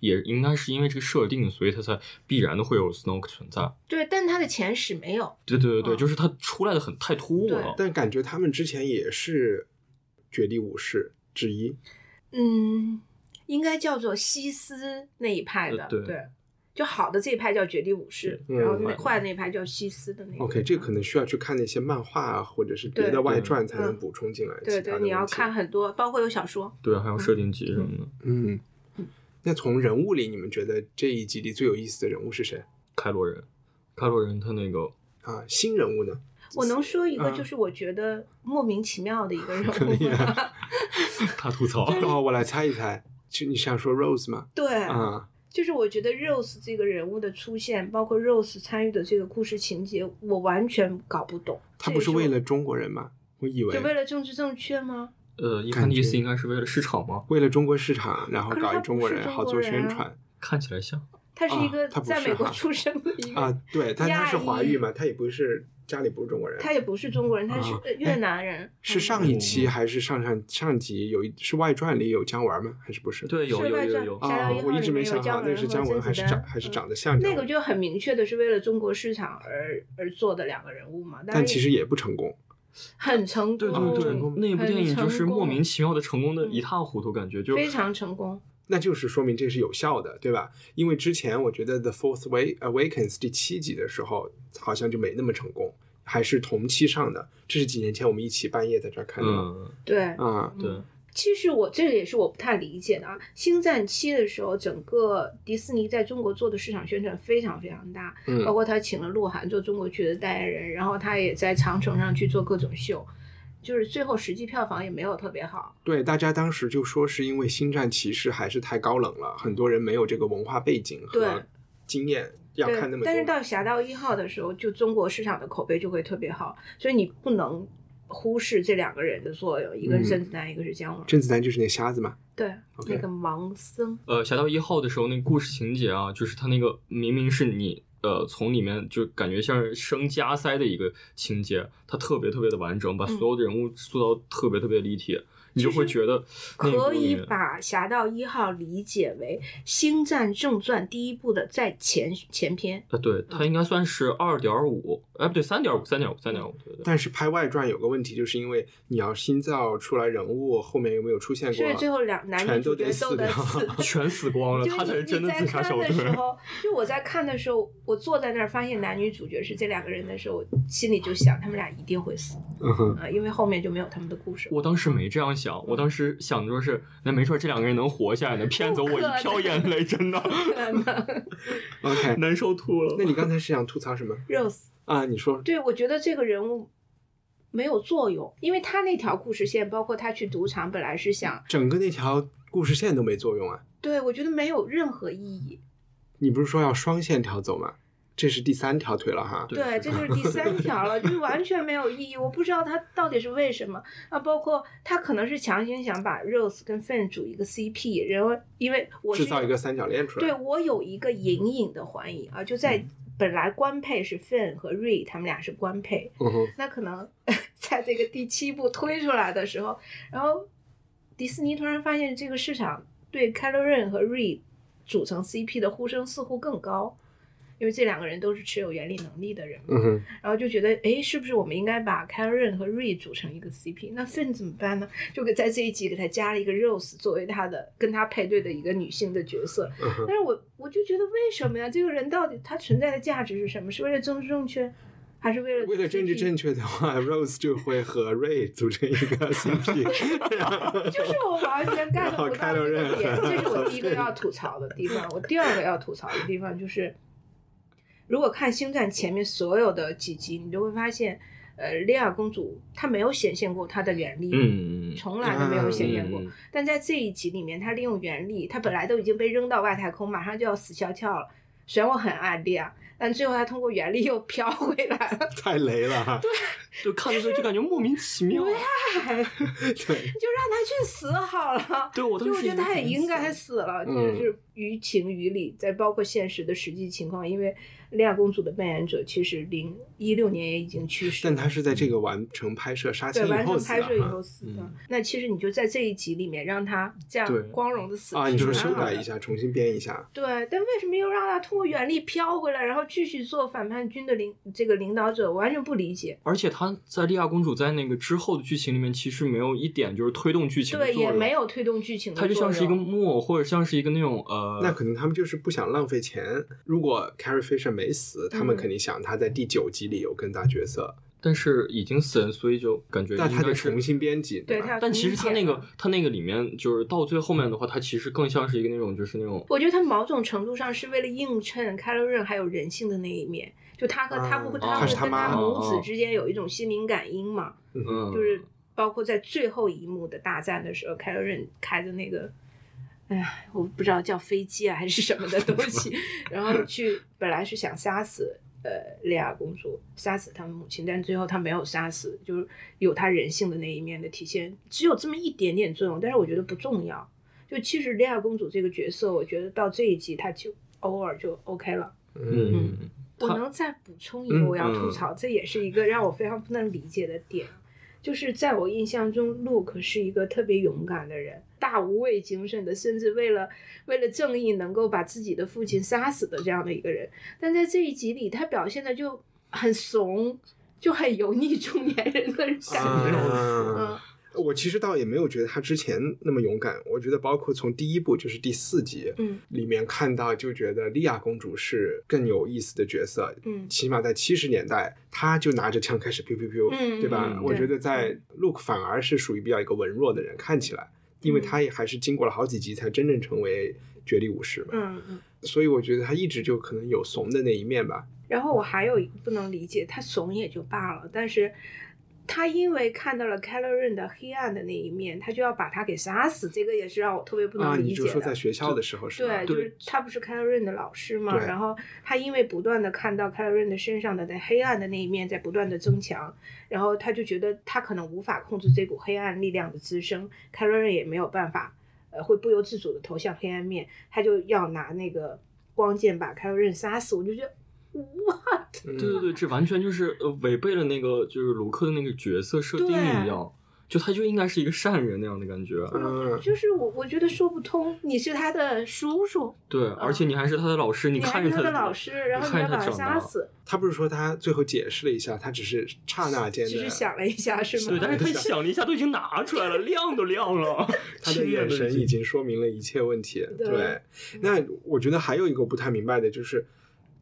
也应该是因为这个设定，所以他才必然的会有 Snoke 存在。对，但他的前史没有。对对对对，嗯就是他出来的很太突兀了。但感觉他们之前也是绝地武士之一。嗯，应该叫做西斯那一派的，呃对就好的这一派叫绝地武士，嗯然后坏的那一派叫西斯的那个。OK，这个可能需要去看那些漫画啊，或者是别的外传才能嗯补充进来。对对，你要看，很多，包括有小说。对，还有设定集什么的。嗯。那从人物里，你们觉得这一集里最有意思的人物是谁开罗人，开罗人他那个啊？新人物呢？我能说一个，嗯就是我觉得莫名其妙的一个人物吗？啊 [laughs] 他吐槽，哦，我来猜一猜，就你想说 Rose 吗？对，啊，就是我觉得 Rose 这个人物的出现，包括 Rose 参与的这个故事情节，我完全搞不懂。他不是为了中国人吗？我以为就为了政治正确吗？呃，一看意思应该是为了市场吗？为了中国市场，然后搞一中国人好做宣传看起来像。他是一个啊他不是在美国出生的一个啊。对，但他是华裔嘛，他也不是家里不是中国人。他也不是中国人，他是越南人。是上一期还是上上上集有一是外传里有姜文吗？还是不是？对，有有有有。啊我一直没想好姜文和那是姜文还是长还是嗯长得像那个就很明确的是为了中国市场而而做的两个人物嘛，是但其实也不成功。很成功，对对对，那部电影就是莫名其其妙的成功的嗯一塌糊涂，感觉就非常成功。那就是说明这是有效的，对吧？因为之前我觉得《The Fourth Way Awakens》第七集的时候，好像就没那么成功，还是同期上的。这是几年前我们一起半夜在这儿看的。嗯，对，啊，对，其实我这个也是我不太理解的啊。星战七的时候，整个迪士尼在中国做的市场宣传非常非常大，嗯包括他请了鹿晗做中国区的代言人，然后他也在长城上去做各种秀，就是最后实际票房也没有特别好。对，大家当时就说是因为《星战骑士》还是太高冷了，很多人没有这个文化背景和经验，要看那么，多。但是到《侠盗一号》的时候，就中国市场的口碑就会特别好，所以你不能忽视这两个人的作用，一个是嗯。甄子丹，一个是姜文。甄子丹就是那瞎子嘛。对那个盲僧，呃，《侠盗一号》的时候，那个故事情节啊，就是他那个明明是你呃从里面就感觉像是生加塞的一个情节，它特别特别的完整，把嗯。所有的人物塑造特别特别立体，你就会觉得可以把《侠盗一号》理解为《星战正传》第一部的在前前篇。啊，对，它应该算是二点五，哎，不对，三点五，三点五，三点五。但是拍外传有个问题，就是因为你要新造出来人物，后面有没有出现过？所以最后两男女主角都死掉，[laughs] 全死光了，就是他才是你你在真的自杀小看的时队。[laughs] 候，就我在看的时候，我坐在那儿发现男女主角是这两个人的时候，我心里就想他们俩一定会死嗯哼，啊、因为后面就没有他们的故事。我当时没这样想，我当时想着是，那没准这两个人能活下来，呢骗走我一票眼泪，真的真的 [laughs] OK，难受吐了。那你刚才是想吐槽什么 [laughs] Rose，啊？你说对我觉得这个人物没有作用，因为他那条故事线，包括他去赌场，本来是想，整个那条故事线都没作用啊？对我觉得没有任何意义。你不是说要双线条走吗？这是第三条腿了哈。对对，这就是第三 [laughs] 条了，就是完全没有意义。我不知道他到底是为什么啊，包括他可能是强行想把 Rose 跟 Finn 组一个 CP，然后因为我是制造一个三角恋出来。对我有一个隐隐的怀疑啊，就在本来官配是 Finn 和 Ray 他们俩是官配，嗯，那可能 [laughs] 在这个第七部推出来的时候，然后迪士尼突然发现这个市场对 Kylo Ren 和 Ray 组成 CP 的呼声似乎更高，因为这两个人都是持有原力能力的人嘛。嗯，然后就觉得，哎，是不是我们应该把 Karen 和 Ray 组成一个 CP？那 Finn 怎么办呢？就给在这一集给他加了一个 Rose 作为他的跟他配对的一个女性的角色。嗯但是我我就觉得，为什么呀？这个人到底他存在的价值是什么？是为了政治正确，还是为了为了政治正确的话，Rose 就会和 Ray 组成一个 [laughs] CP，[laughs] 就是我完全 get 不到这个点，这是我第一个要吐槽的地方。我第二个要吐槽的地方就是，如果看《星战》前面所有的几集，你就会发现，呃，莉亚公主她没有显现过她的原力，嗯，从来都没有显现过。嗯但在这一集里面，她利用原力，她本来都已经被扔到外太空，马上就要死翘翘了。虽然我很爱莉亚，但最后他通过原力又飘回来了。太雷了哈。就看的时候就感觉莫名其妙。对对，就让他去死好了。对我当就我觉得他也应该死死了，嗯就是于情于理，再包括现实的实际情况，因为莉亚公主的扮演者其实零一六年也已经去世，但他是在这个完成拍摄杀青以后死的成拍摄以后。死的嗯。那其实你就在这一集里面让他这对样光荣的死啊，你就是是修改一下，重新编一下。对，但为什么又让他通过原力飘回来，然后继续做反叛军的领这个领导者？我完全不理解。而且他在莉亚公主在那个之后的剧情里面，其实没有一点就是推动剧情的对，作用，也没有推动剧情的他就像是一个木偶，或者像是一个那种呃，那可能他们就是不想浪费钱。如果 Carrie Fisher 没死，他们嗯肯定想他在第九集里有更大角色，但是已经死人，所以就感觉但他得应该是重新编辑，对他要但其实他那个他那个里面就是到最后面的话，他其实更像是一个那种就是那种我觉得他某种程度上是为了映衬凯洛润还有人性的那一面，就他和他不会，啊他他是他会跟他母哦子之间有一种心灵感应嘛，嗯，就是包括在最后一幕的大战的时候，凯洛润开的那个。哎呀，我不知道叫飞机啊还是什么的东西，[laughs] 然后去本来是想杀死呃莉亚公主，杀死他们母亲，但最后她没有杀死，就是有她人性的那一面的体现，只有这么一点点作用，但是我觉得不重要。就其实莉亚公主这个角色，我觉得到这一集她就偶尔就 OK 了。嗯，他我能再补充一个，嗯我要吐槽，这也是一个让我非常不能理解的点，就是在我印象中，Luke 是一个特别勇敢的人，大无畏精神的，甚至为了为了正义能够把自己的父亲杀死的这样的一个人。但在这一集里，他表现的就很怂，就很油腻中年人的感觉。啊嗯，我其实倒也没有觉得他之前那么勇敢，我觉得包括从第一部就是第四集，嗯里面看到就觉得莉亚公主是更有意思的角色，嗯起码在七十年代，她就拿着枪开始 biu biu biu，、嗯对吧？嗯我觉得在 Luke 反而是属于比较一个文弱的人，看起来，因为嗯他也还是经过了好几集才真正成为绝地武士嘛，嗯嗯。所以我觉得他一直就可能有怂的那一面吧。然后我还有一个不能理解，他怂也就罢了，但是他因为看到了凯洛润的黑暗的那一面，他就要把他给杀死，这个也是让我特别不啊，能理解的。你就说在学校的时候是吧？对，就是他不是凯洛润的老师嘛，然后他因为不断的看到凯洛润的身上的那黑暗的那一面在不断的增强，然后他就觉得他可能无法控制这股黑暗力量的滋生，凯洛润也没有办法，呃，会不由自主的投向黑暗面，他就要拿那个光剑把凯洛润杀死，我就觉得。哇，嗯对对对，这完全就是呃违背了那个就是卢克的那个角色设定一样，就他就应该是一个善人那样的感觉。嗯，就是我我觉得说不通，你是他的叔叔，对，而且你还是他的老师，你看着他是他的老师，然后你看要把他着长大。杀死，他不是说他最后解释了一下，他只是刹那间的，只是想了一下，是吗？对，但是他 [laughs] 想了一下，都已经拿出来了，亮都亮了，[laughs] 他的眼神已经说明了一切问题。对对，那我觉得还有一个我不太明白的就是，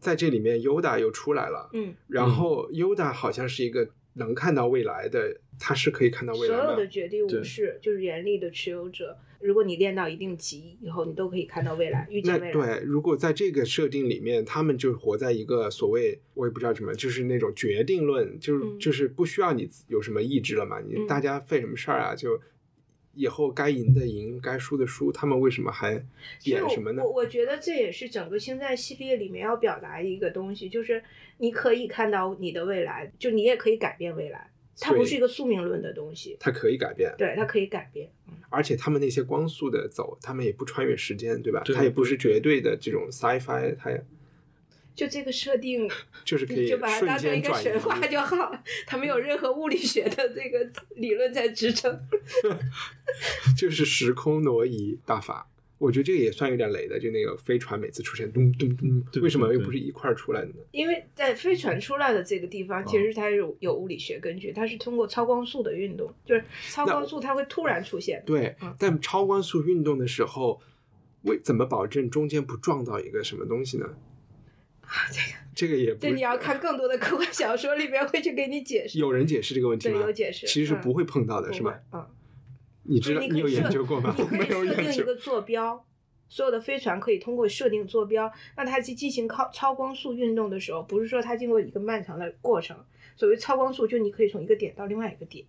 在这里面 Yoda 又出来了，嗯，然后 Yoda 好像是一个能看到未来的，他是可以看到未来的所有的的。绝地武对士就是原力的持有者，如果你练到一定级以后，你都可以看到未来，预那见未来。对，如果在这个设定里面，他们就活在一个所谓我也不知道什么，就是那种决定论，就是、嗯就是不需要你有什么意志了嘛，你嗯大家费什么事儿啊？就以后该赢的赢，该输的输，他们为什么还演什么呢我？我觉得这也是整个星战系列里面要表达一个东西，就是你可以看到你的未来，就你也可以改变未来，它不是一个宿命论的东西，它可以改变，对，它可以改变。而且他们那些光速的走，他们也不穿越时间，对吧？对它也不是绝对的这种 sci-fi，它也就这个设定，[laughs] 就是可以你就把它当成一个。神话就好了，它没有任何物理学的这个理论在支撑。[laughs] 就是时空挪移大法。我觉得这个也算有点雷的，就那个飞船每次出现咚咚咚，为什么又不是一块儿出来的呢？因为在飞船出来的这个地方，其实它有有物理学根据，它是通过超光速的运动，就是超光速它会突然出现。对嗯，但超光速运动的时候，为怎么保证中间不撞到一个什么东西呢？[laughs] 这个这个也不这你要看更多的科幻小说里面会去给你解释。有人解释这个问题吗？对有解释嗯其实是不会碰到的，是吧？嗯，你知道就是你可以有研设究过吗？你我没有可以设定。一个坐标，所有的飞船可以通过设定坐标，那它去进行超超光速运动的时候，不是说它经过一个漫长的过程。所谓超光速，就你可以从一个点到另外一个点。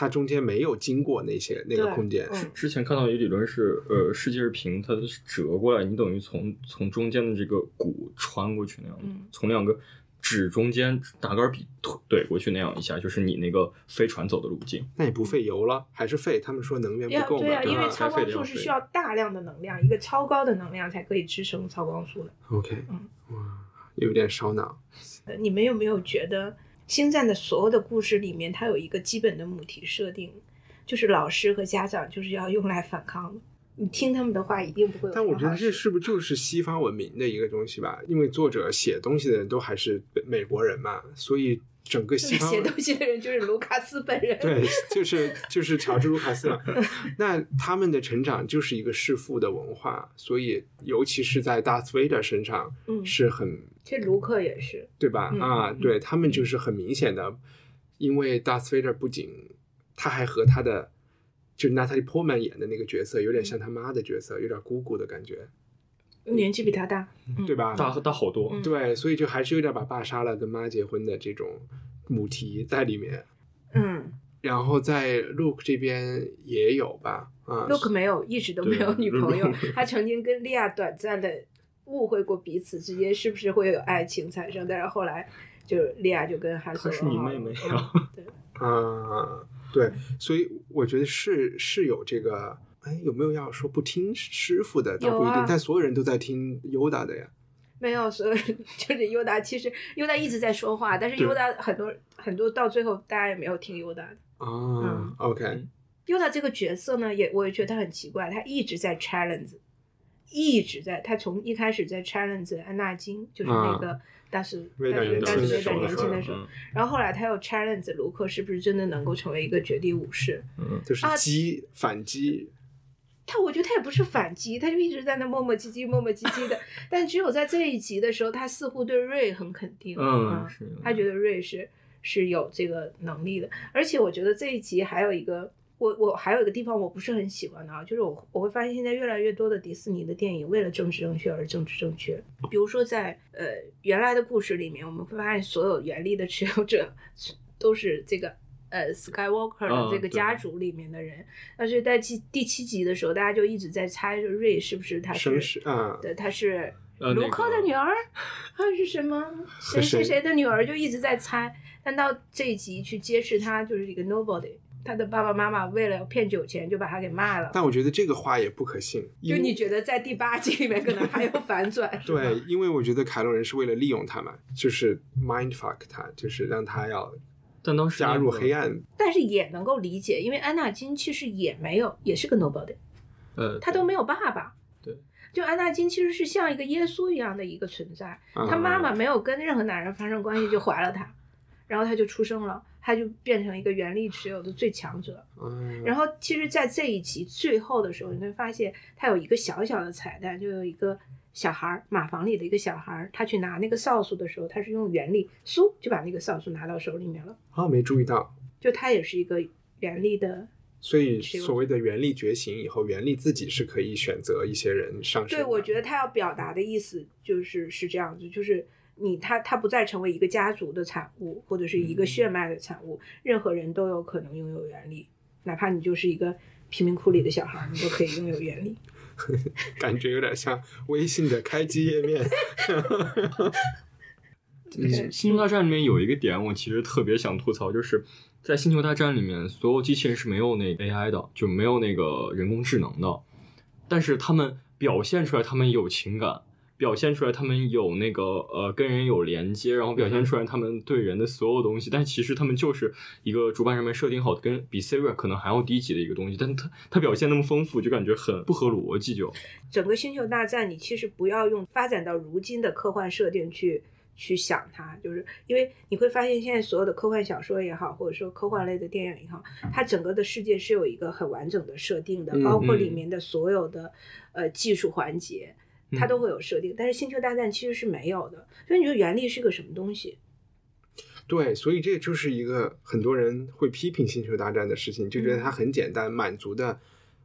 它中间没有经过那些那个空间，嗯之前看到一个理论是，呃，世界是平，它是折过来，你等于从从中间的这个骨穿过去那样，嗯从两个指中间拿根笔怼过去那样一下，就是你那个飞船走的路径。那也不费油了，还是费？他们说能源不够嘛，要对啊，因为超光速是需要大量的能量，一个超高的能量才可以支撑超光速的。OK，嗯哇，有点烧脑。呃你们有没有觉得《星战》的所有的故事里面，它有一个基本的母题设定，就是老师和家长就是要用来反抗的。你听他们的话，一定不会。但我觉得这是不是就是西方文明的一个东西吧？因为作者写东西的人都还是美国人嘛，所以整个西方写东西的人就是卢卡斯本人。对，就是就是乔治·卢卡斯嘛。那他们的成长就是一个弑父的文化，所以尤其是在 Darth Vader 身上嗯是很其实卢克也是，对吧？嗯啊，嗯对他们就是很明显的，因为 Darth Vader 不仅他还和他的就是 Natalie Portman 演的那个角色有点像他妈的角色，有点姑姑的感觉，年纪比他大，嗯对吧？大大好多，嗯对，所以就还是有点把爸杀了跟妈结婚的这种母题在里面。嗯然后在 Luke 这边也有吧？啊，，Luke 没有，一直都没有女朋友。他曾经跟莉亚短暂的误会过彼此之间是不是会有爱情产生，但是后来就莉亚就跟汉索可是你妹妹对，啊，对，所以我觉得是是有这个，哎，有没有要说不听师傅的？倒不一定，啊但所有人都在听 Yoda 的呀。没有，所有人 [laughs] 就是优达，其实优达一直在说话，但是对优达很多很多到最后大家也没有听优达的。啊嗯，OK，优达这个角色呢，也我也觉得他很奇怪，他一直在 challenge，一直在，他从一开始在 challenge 安纳金，就是那个当时威当时廉年轻的当时威廉时候是年轻的时候，嗯然后后来他又 challenge 卢克是不是真的能够成为一个绝地武士？嗯，就是啊击反击，他我觉得他也不是反击，他就一直在那磨磨唧唧、磨磨唧唧的。[laughs] 但只有在这一集的时候，他似乎对瑞很肯定，嗯是他觉得瑞是是有这个能力的。而且我觉得这一集还有一个，我我还有一个地方我不是很喜欢的啊，就是我我会发现现在越来越多的迪士尼的电影为了政治正确而政治正确。比如说在呃原来的故事里面，我们会发现所有原力的持有者 [laughs] 都是这个。呃，Skywalker 的嗯这个家族里面的人，但是在第第七集的时候，大家就一直在猜，就瑞是不是他绅是啊，对，他是呃卢克的女儿，还 [laughs] 是什么 [laughs] 谁谁谁谁的女儿，就一直在猜。但到这一集去揭示他就是一个 nobody，他的爸爸妈妈为了骗酒钱就把他给卖了。但我觉得这个话也不可信。就你觉得在第八集里面可能还有反转？[laughs] 对，因为我觉得凯洛人是为了利用他嘛，就是 mind fuck 他，就是让他要但当时加入黑，暗。但是也能够理解，因为安纳金其实也没有，也是个 nobody，呃，他都没有爸爸。对。就安纳金其实是像一个耶稣一样的一个存在，啊他妈妈没有跟任何男人发生关系就怀了他，然后他就出生了，他就变成一个原力持有的最强者。嗯，然后其实，在这一集最后的时候，你会发现他有一个小小的彩蛋，就有一个小孩儿，马房里的一个小孩儿，他去拿那个扫帚的时候，他是用原力，嗖就把那个扫帚拿到手里面了。啊，没注意到。就他也是一个原力的，所以所谓的原力觉醒以后，原力自己是可以选择一些人上升对。我觉得他要表达的意思就是是这样子，就是你他他不再成为一个家族的产物，或者是一个血脉的产物，任何人都有可能拥有原力，哪怕你就是一个贫民窟里的小孩儿，你都可以拥有原力。[laughs] 感觉有点像微信的开机页面。[laughs] 对《星球大战》里面有一个点，我其实特别想吐槽，就是在《星球大战》里面，所有机器人是没有那个 AI 的，就没有那个人工智能的，但是他们表现出来他们有情感，表现出来他们有那个呃跟人有连接，然后表现出来他们对人的所有东西，但其实他们就是一个主办人们设定好的，跟比 Siri 可能还要低级的一个东西，但它它表现那么丰富，就感觉很不合逻辑就。整个星球大战，你其实不要用发展到如今的科幻设定去去想它，就是因为你会发现现在所有的科幻小说也好，或者说科幻类的电影也好，它整个的世界是有一个很完整的设定的，嗯包括里嗯。面的所有的呃技术环节，它都会有设定。但是星球大战其实是没有的，所以你说原力是个什么东西？对，所以这就是一个很多人会批评《星球大战》的事情，就觉得它很简单，满足的。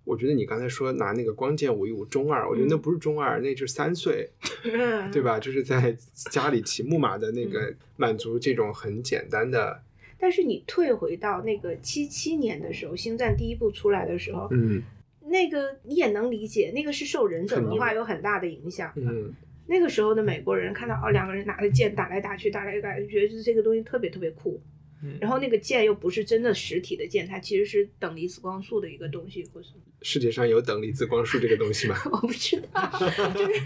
我觉得你刚才说拿那个光剑五一舞中二，我觉得那不是中二，那是三岁，嗯对？吧？就是在家里骑木马的那个满足这种很简单的，但是你退回到那个七七年的时候，《星战》第一部出来的时候，嗯那个你也能理解，那个是受忍者文化有很大的影响的。嗯那个时候的美国人看到哦，两个人拿着剑打来打去，打来打去，觉得这个东西特别特别酷。嗯然后那个剑又不是真的实体的剑，它其实是等离子光束的一个东西，或是世界上有等离子光束这个东西吗？[laughs] 我不知道，就是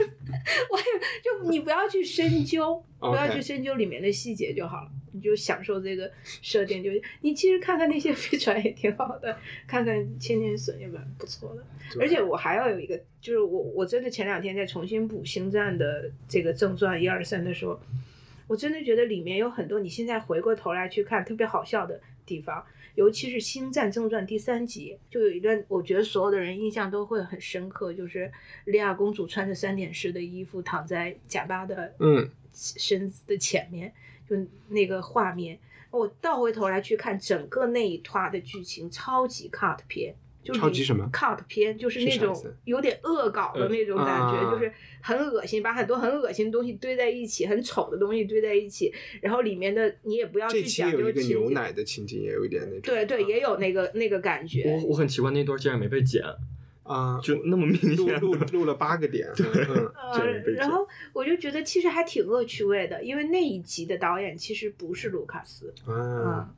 我也就你不要去深究，不要去深究里面的细节就好了，你就享受这个设定。就你其实看看那些 [laughs] 飞船也挺好的，看看千年隼也蛮不错的。而且我还要有一个，就是我我真的前两天在重新补《星战》的这个正传一二三的时候，我真的觉得里面有很多你现在回过头来去看特别好笑的地方，尤其是《星战正传》第三集，就有一段我觉得所有的人印象都会很深刻，就是莉亚公主穿着三点式的衣服躺在贾巴的嗯身子的前面，就那个画面，我倒回头来去看整个那一段的剧情，超级 cut 片。就是超级什么 cut 片，就是那种有点恶搞的那种感觉，就是很恶心，把很多很恶心的东西堆在一起，很丑的东西堆在一起，然后里面的你也不要这去讲期有一个情节，牛奶的情景，也有一点那种。对对，也有那个那个感觉我。我很奇怪那段竟然没被剪，啊，就那么明录显。[laughs] 录录了八个点。嗯，这呃样被，剪然后我就觉得其实还挺恶趣味的，因为那一集的导演其实不是卢卡斯，啊啊，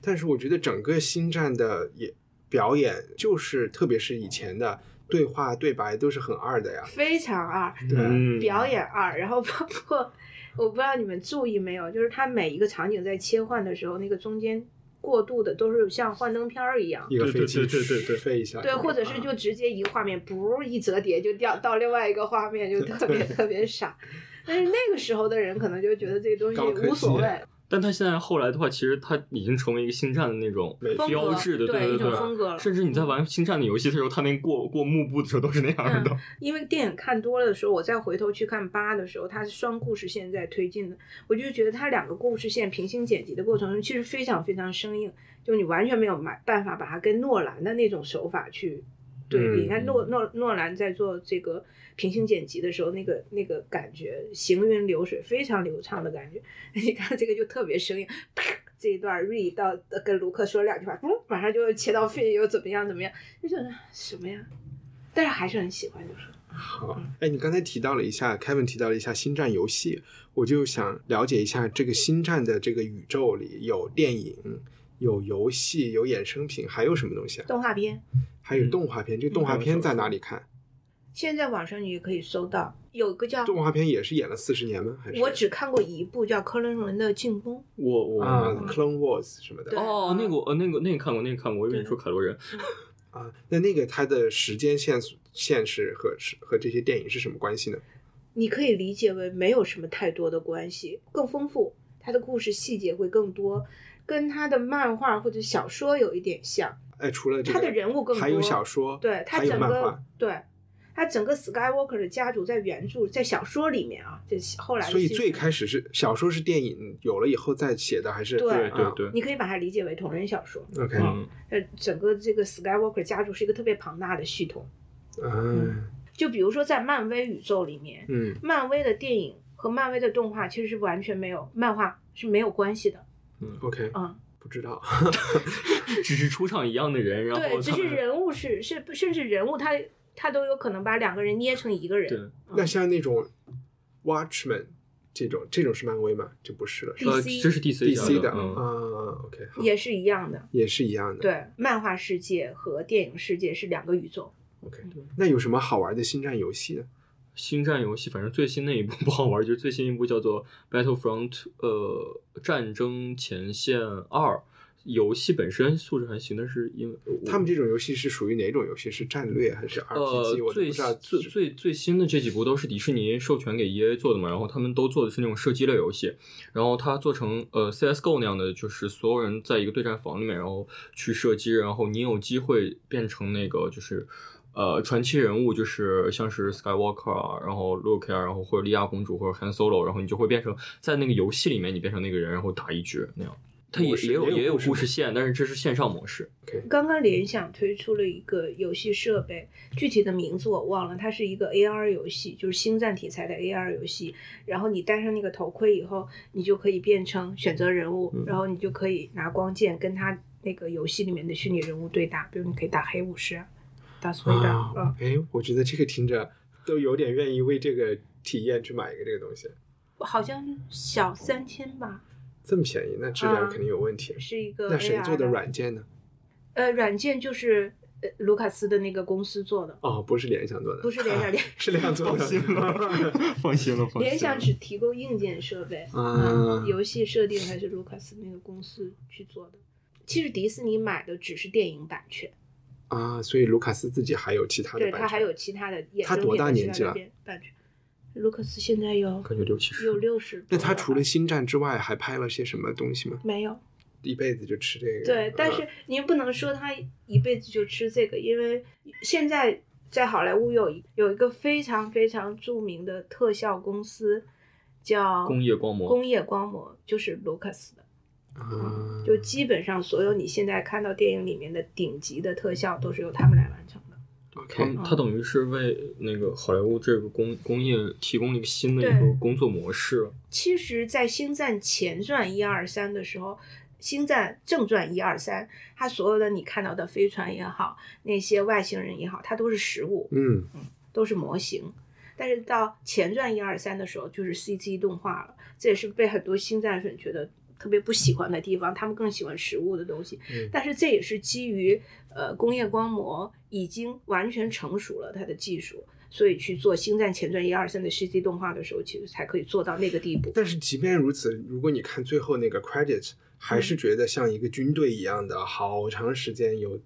但是我觉得整个星战的也表演，就是特别是以前的对话对白都是很二的呀。非常二，对嗯表演二，然后包括我不知道你们注意没有，就是他每一个场景在切换的时候，那个中间过渡的都是像幻灯片儿一样。一个飞机对对对对飞一下，对，或者是就直接一个画面，不一折叠就掉到另外一个画面，就特别 [laughs] 特别傻。但是那个时候的人可能就觉得这个东西无所谓，但他现在后来的话，其实他已经成为一个星战的那种美标志的，对一种对对风格了甚至你在玩星战的游戏的时候，他那过过幕布的时候都是那样的。因为电影看多了的时候，我再回头去看八的时候，它是双故事线在推进的，我就觉得它两个故事线平行剪辑的过程中，其实非常非常生硬，就你完全没有买办法把它跟诺兰的那种手法去对比。嗯你看诺诺诺兰在做这个平行剪辑的时候，那个那个感觉行云流水，非常流畅的感觉。[laughs] 你看这个就特别生硬，啪这一段 re 到跟卢克说两句话，嗯，马上就切到 fin 又怎么样怎么样，就觉得什么呀？但是还是很喜欢，就是。好，哎，你刚才提到了一下，Kevin 提到了一下星战游戏，我就想了解一下这个星战的这个宇宙里有电影、有游戏、有衍生品，还有什么东西啊？动画片，还有动画片。这个动画片在哪里看？现在网上你也可以搜到，有个叫动画片也是演了四十年吗？还是我只看过一部叫《克伦伦的进攻我我啊，Clone Wars 什么的哦，那个我呃那个那个看过，那个看过，我以为你说凯罗人。[laughs] 啊？那那个它的时间线线是和是和这些电影是什么关系呢？》，你可以理解为没有什么太多的关系，更丰富，它的故事细节会更多，跟它的漫画或者小说有一点像。哎，除了这个，它的人物更多还有小说，对，它还有整个漫画，对。他整个 Skywalker 的家族在原著在小说里面啊，这后来所以最开始是小说是电影有了以后再写的，还是对对对你可以把它理解为同人小说。OK，嗯，呃，整个这个 Skywalker 家族是一个特别庞大的系统。嗯就比如说在漫威宇宙里面，嗯漫威的电影和漫威的动画其实是完全没有漫画是没有关系的。嗯，OK，嗯，不知道，[laughs] 只是出场一样的人，然后对，只是人物是是甚至人物他他都有可能把两个人捏成一个人。对那像那种 Watchman 这种，这种是漫威吗？就不是了，是这是 DC DC 的嗯，啊，OK，也是一样的。也是一样的，对，漫画世界和电影世界是两个宇宙。，OK。那有什么好玩的星战游戏呢？星战游戏，反正最新那一部 [laughs] 不好玩，就是最新一部叫做《Battlefront》呃，战争前线二。游戏本身素质还行，但是因为他们这种游戏是属于哪种游戏？是战略还是 RPG？、呃最。最最最新的这几部都是迪士尼授权给 EA 做的嘛，然后他们都做的是那种射击类游戏，然后它做成呃 CS:GO 那样的，就是所有人在一个对战房里面，然后去射击，然后你有机会变成那个就是。呃，传奇人物就是像是 Skywalker 啊，然后 Luke 啊，然后或者莉亚公主或者 Han Solo，然后你就会变成在那个游戏里面，你变成那个人，然后打一局那样。它也是也有也有故事线，但是这是线上模式。刚刚联想推出了一个游戏设备，具体的名字我忘了，它是一个 AR 游戏，就是星战题材的 AR 游戏。然后你戴上那个头盔以后，你就可以变成选择人物，嗯然后你就可以拿光剑跟他那个游戏里面的虚拟人物对打，比如你可以打黑武士啊，打苏维达，啊嗯，，哎，我觉得这个听着都有点愿意为这个体验去买一个这个东西，好像小三千吧，这么便宜，那质量啊肯定有问题。是一个那谁做的的？软件呢？呃，软件就是呃卢卡斯的那个公司做的，哦，不是联想做的，不是联想联是联想做的。[laughs] 放心了，放心了联想只提供硬件设备，嗯游戏设定还是卢卡斯那个公司去做的。其实迪士尼买的只是电影版权，啊，所以卢卡斯自己还有其他的对版权他还有其他的衍生他多大年纪了版版权。卢卡斯现在有感觉六七十。有六十。那他除了星战之外，还拍了些什么东西吗？没有？一辈子就吃这个。对，但是啊您不能说他一辈子就吃这个，因为现在在好莱坞有一有一个非常非常著名的特效公司，叫工业光魔工业光魔就是卢卡斯的。啊，就基本上所有你现在看到电影里面的顶级的特效都是由他们来完成的。他他等于是为那个好莱坞这个工工业提供了一个新的一个工作模式。其实，在《星战前传》一二三的时候，《星战正传》一二三，它所有的你看到的飞船也好，那些外星人也好，它都是实物，嗯，都是模型。但是到前传一二三的时候，就是 CG 动画了，这也是被很多星战粉觉得特别不喜欢的地方，他们更喜欢实物的东西。嗯但是这也是基于呃工业光膜已经完全成熟了它的技术，所以去做《星战前传》一二三的 CG 动画的时候，其实才可以做到那个地步。但是即便如此，如果你看最后那个 credit，还嗯是觉得像一个军队一样的，好长时间有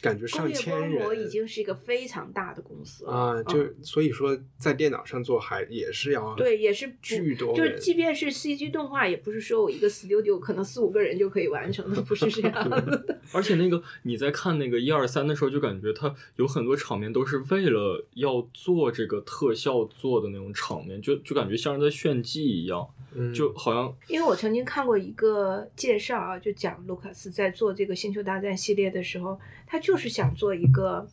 感觉工业上千光魔已经是一个非常大的公司了啊，嗯就所以说在电脑上做还也是要对，也是巨多就即便是 CG 动画，也不是说我一个 studio 可能四五个人就可以完成的，不是这样 [laughs] 的。[laughs] 而且那个你在看那个一二三的时候，就感觉它有很多场面都是为了要做这个特效做的那种场面，就就感觉像是在炫技一样，嗯就好像因为我曾经看过一个介绍啊，就讲卢卡斯在做这个《星球大战》系列的时候，他就是想做一个，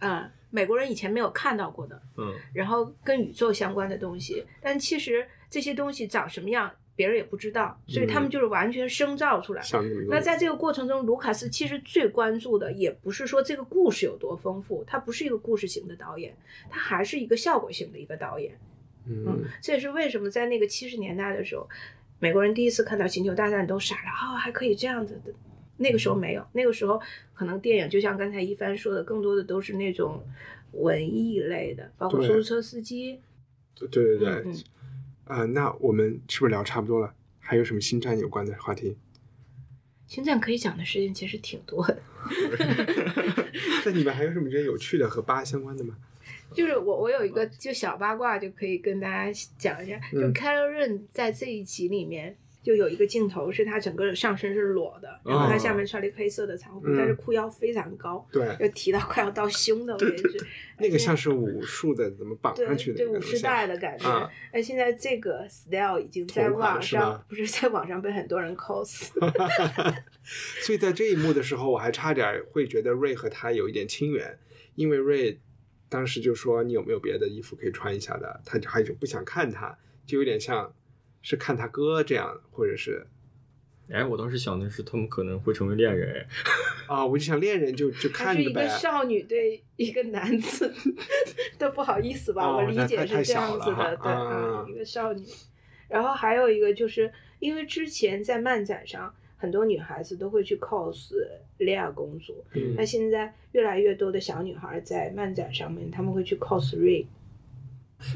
呃，美国人以前没有看到过的，嗯然后跟宇宙相关的东西，但其实这些东西长什么样，别人也不知道，所以他们嗯就是完全生造出来。像那在这个过程中，卢卡斯其实最关注的也不是说这个故事有多丰富，他不是一个故事型的导演，他还是一个效果型的一个导演。嗯嗯，这也是为什么在那个七十年代的时候，美国人第一次看到《星球大战》都傻了啊、还可以这样子的。那个时候没有，那个时候可能电影就像刚才一帆说的，更多的都是那种文艺类的，包括出租车司机。对对对，嗯嗯啊、那我们是不是聊差不多了？还有什么星战有关的话题？[laughs] 星战可以讲的事情其实挺多的，[laughs] 那你们还有什么觉得有趣的和八相关的吗？[laughs] 就是我我有一个就小八卦，就可以跟大家讲一下，就嗯 c a l o r e n 在这一集里面。就有一个镜头是他整个上身是裸的，然后他下面穿了一个黑色的长裤，嗯但是裤腰非常高，对，就提到快要到胸的位置。那个像是武术的怎么绑上去的对武士带的感觉。啊哎，现在这个 style 已经在网上，不是在网上被很多人 cos。[laughs] [laughs] 所以在这一幕的时候，我还差点会觉得瑞和他有一点亲缘，因为瑞当时就说你有没有别的衣服可以穿一下的，他就还就不想看他，就有点像是看他哥这样，或者是哎，我当时想的是他们可能会成为恋人，哎啊，我就想恋人就就他是一个看着呗。少女对一个男子都不好意思吧？哦我理解是这样子的，对，一个少女。然后还有一个就是因为之前在漫展上，很多女孩子都会去 cos 莉亚公主，嗯那现在越来越多的小女孩在漫展上面，她们会去 cos Ray。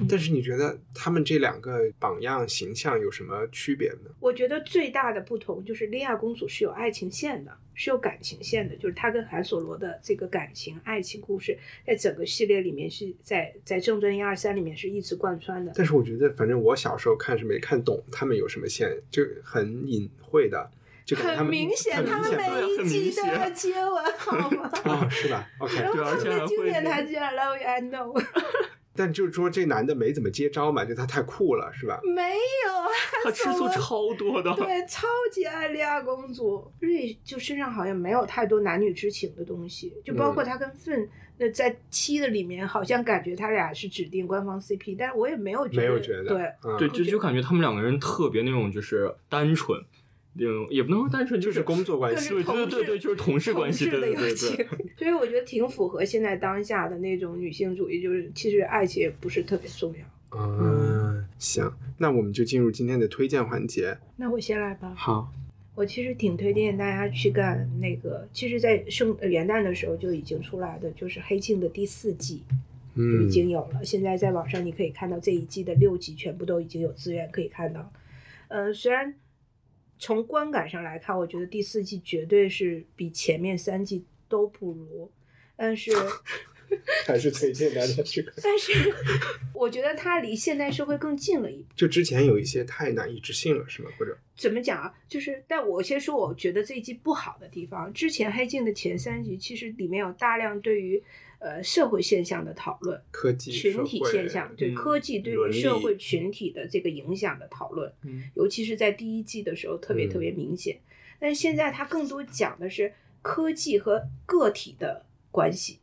但是你觉得他们这两个榜样形象有什么区别呢？我觉得最大的不同就是莉亚公主是有爱情线的，是有感情线的，就是她跟韩索罗的这个感情爱情故事，在整个系列里面是在在正传一二三里面是一直贯穿的。但是我觉得，反正我小时候看是没看懂他们有什么线，就很隐晦的，很明显，他们每一很集都要接吻，好吗？[laughs] 啊，是吧？OK，对而且经典台词 I love you, I know。[laughs] 但就是说这男的没怎么接招嘛，就他太酷了，是吧？没有啊，他吃醋超多的。对，超级爱莉亚公主。瑞就身上好像没有太多男女之情的东西，就包嗯括他跟芬，那在七的里面好像感觉他俩是指定官方 CP，但是我也没有觉得，没有觉得，对，嗯对，就就感觉他们两个人特别那种就是单纯，那种也不能说单纯，就是工作关系对对对对，就是同事关系，的对对对友情。[laughs] 所以我觉得挺符合现在当下的那种女性主义，就是其实爱情也不是特别重要。嗯，行，那我们就进入今天的推荐环节。那我先来吧。好，我其实挺推荐大家去干那个，其实，在圣呃元旦的时候就已经出来的，就是《黑镜》的第四季就嗯已，经有了。现在在网上你可以看到这一季的六集全部都已经有资源可以看到。呃，虽然从观感上来看，我觉得第四季绝对是比前面三季都不如，但是 [laughs] 还是推荐大家去看。但是我觉得它离现代社会更近了一步。就之前有一些太难以置信了，是吗？或者怎么讲啊？就是，但我先说，我觉得这一季不好的地方。之前《黑镜》的前三集，其实里面有大量对于呃社会现象的讨论，科技、群体现象对嗯科技对于社会群体的这个影响的讨论，嗯尤其是在第一季的时候特别嗯特别明显。但是现在它更多讲的是科技和个体的关系。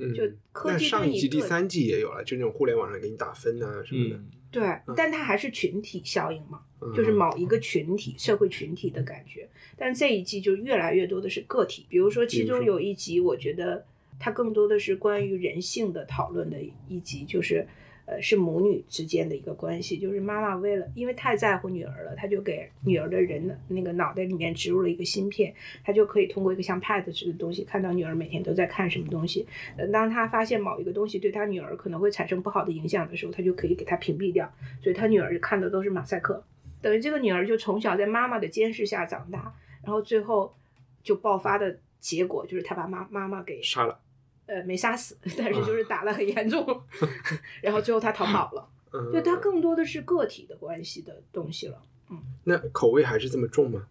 嗯，就科那技上一季、对你第三季也有了，就那种互联网上给你打分啊什么的。嗯，对，但它还是群体效应嘛。嗯就是某一个群体、社会群体的感觉。但这一季就越来越多的是个体，比如说其中有一集，我觉得它更多的是关于人性的讨论的一集，就是呃是母女之间的一个关系，就是妈妈为了因为太在乎女儿了，她就给女儿的人的那个脑袋里面植入了一个芯片，她就可以通过一个像 Pad 似的东西看到女儿每天都在看什么东西。呃当她发现某一个东西对她女儿可能会产生不好的影响的时候，她就可以给她屏蔽掉，所以她女儿看的都是马赛克。等于这个女儿就从小在妈妈的监视下长大，然后最后就爆发的结果就是她把妈妈妈给杀了。呃没杀死，[laughs] 但是就是打得很严重，[laughs] 然后最后他逃跑了。[laughs] 嗯，就它更多的是个体的关系的东西了。嗯那口味还是这么重吗？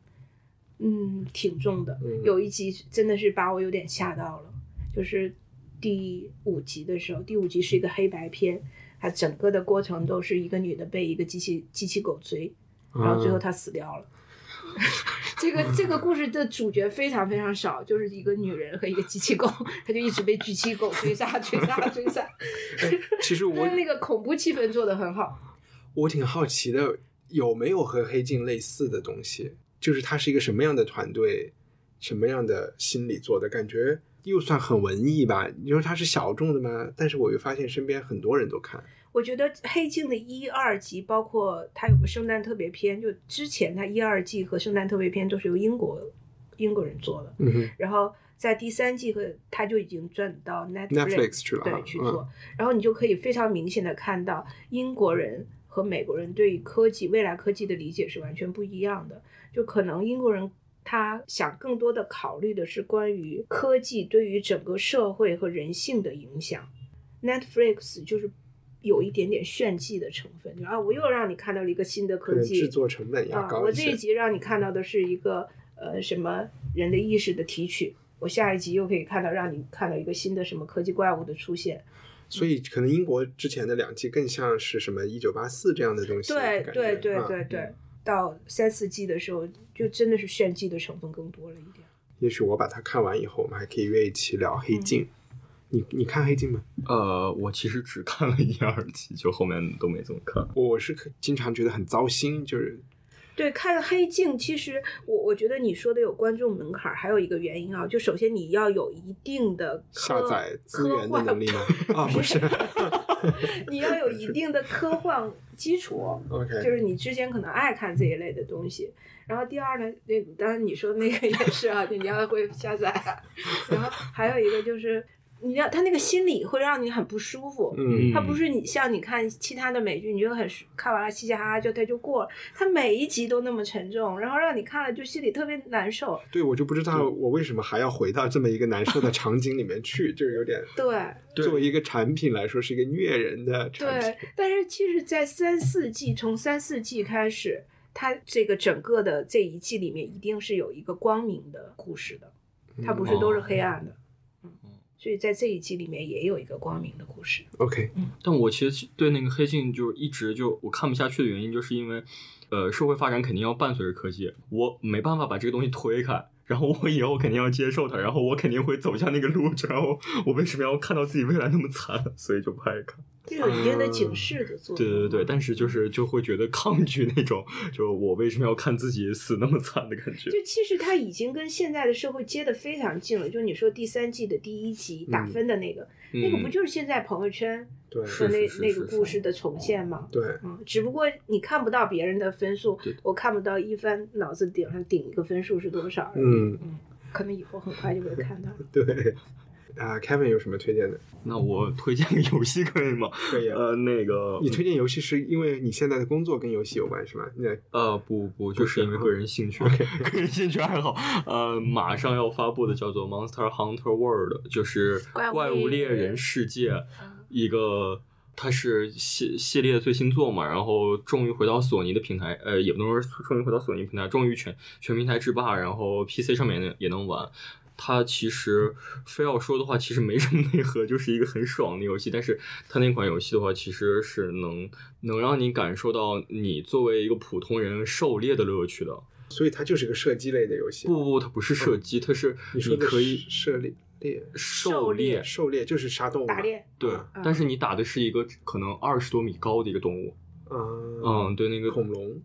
嗯，挺重的。嗯有一集真的是把我有点吓到了，就是第五集的时候，第五集是一个黑白片，它整个的过程都是一个女的被一个机器机器狗追，然后最后嗯她死掉了。这个这个故事的主角非常非常少，就是一个女人和一个机器狗，她就一直被机器狗追杀、追杀、追杀。其实 [laughs] 我但那个恐怖气氛做的很好。我挺好奇的，有没有和黑镜类似的东西？就是它是一个什么样的团队，什么样的心理做的？感觉又算很文艺吧？你说它是小众的吗？但是我又发现身边很多人都看。我觉得《黑镜》的一二集，包括它有个圣诞特别篇，就之前它一二季和圣诞特别篇都是由英国英国人做的，嗯然后在第三季和它就已经转到 Netflix,，Netflix 去了对去嗯做，然后你就可以非常明显的看到英国人和美国人对于科技未来科技的理解是完全不一样的，就可能英国人。他想更多的考虑的是关于科技对于整个社会和人性的影响。Netflix 就是有一点点炫技的成分，就啊，我又让你看到了一个新的科技，制作成本要啊，高。我这一集让你看到的是一个呃什么人的意识的提取，我下一集又可以看到让你看到一个新的什么科技怪物的出现。所以可能英国之前的两季更像是什么一九八四这样的东西的对。对对啊对对，到三四季的时候，就真的是炫技的成分更多了一点。也许我把它看完以后，我们还可以约一起聊黑镜。嗯你你看黑镜吗？呃，我其实只看了一二集，就后面都没怎么看。我是可经常觉得很糟心，就是对，看黑镜，其实我我觉得你说的有观众门槛儿，还有一个原因啊，就首先你要有一定的下载资源的科幻能力吗？[laughs] 啊，不是。[laughs] [laughs] 你要有一定的科幻基础。OK，就是你之前可能爱看这一类的东西。然后第二呢，那当然你说那个也是啊，你要会下载啊。然后还有一个就是，你要他那个心理会让你很不舒服。嗯他不是你像你看其他的美剧，你觉得很舒看完了嘻嘻哈哈就他就过了。他每一集都那么沉重，然后让你看了就心里特别难受。对我就不知道我为什么还要回到这么一个难受的场景里面去，就有点对对作为一个产品来说是一个虐人的产品对。，但是其实，在三四季从三四季开始，它这个整个的这一季里面一定是有一个光明的故事的，它不是都是黑暗的。嗯，所以在这一季里面也有一个光明的故事。OK，但我其实对那个黑镜就一直就我看不下去的原因，就是因为，呃，社会发展肯定要伴随着科技，我没办法把这个东西推开，然后我以后肯定要接受它，然后我肯定会走向那个路，然后我为什么要看到自己未来那么惨，所以就不爱看。这有一定的警示的作用。对对对，但是就是就会觉得抗拒那种，就我为什么要看自己死那么惨的感觉。就其实它已经跟现在的社会接的非常近了。就你说第三季的第一集打分的那个，那个不就是现在朋友圈和那那个故事的重现吗？对，嗯，只不过你看不到别人的分数，我看不到一帆脑子顶上顶一个分数是多少。嗯嗯，可能以后很快就会看到。对。啊，Kevin 有什么推荐的？那我推荐个游戏可以吗？可以啊。呃，那个你推荐游戏是因为你现在的工作跟游戏有关是吗？那呃不不，就是因为个人兴趣 [laughs] 个人兴趣爱好。呃，马上要发布的叫做《Monster Hunter World》，就是怪物猎人世界，一个。它是系系列最新作嘛，然后终于回到索尼的平台，呃，也不能说终于回到索尼平台，终于全全平台制霸，然后 PC 上面也能也能玩。它其实非要说的话，其实没什么内核，就是一个很爽的游戏。但是它那款游戏的话，其实是能能让你感受到你作为一个普通人狩猎的乐趣的。所以它就是个射击类的游戏。不不不，它不是射击，它是你说可以是射猎猎狩猎，狩猎就是杀动物打猎，对嗯，但是你打的是一个可能二十多米高的一个动物，嗯嗯，对，那个恐龙，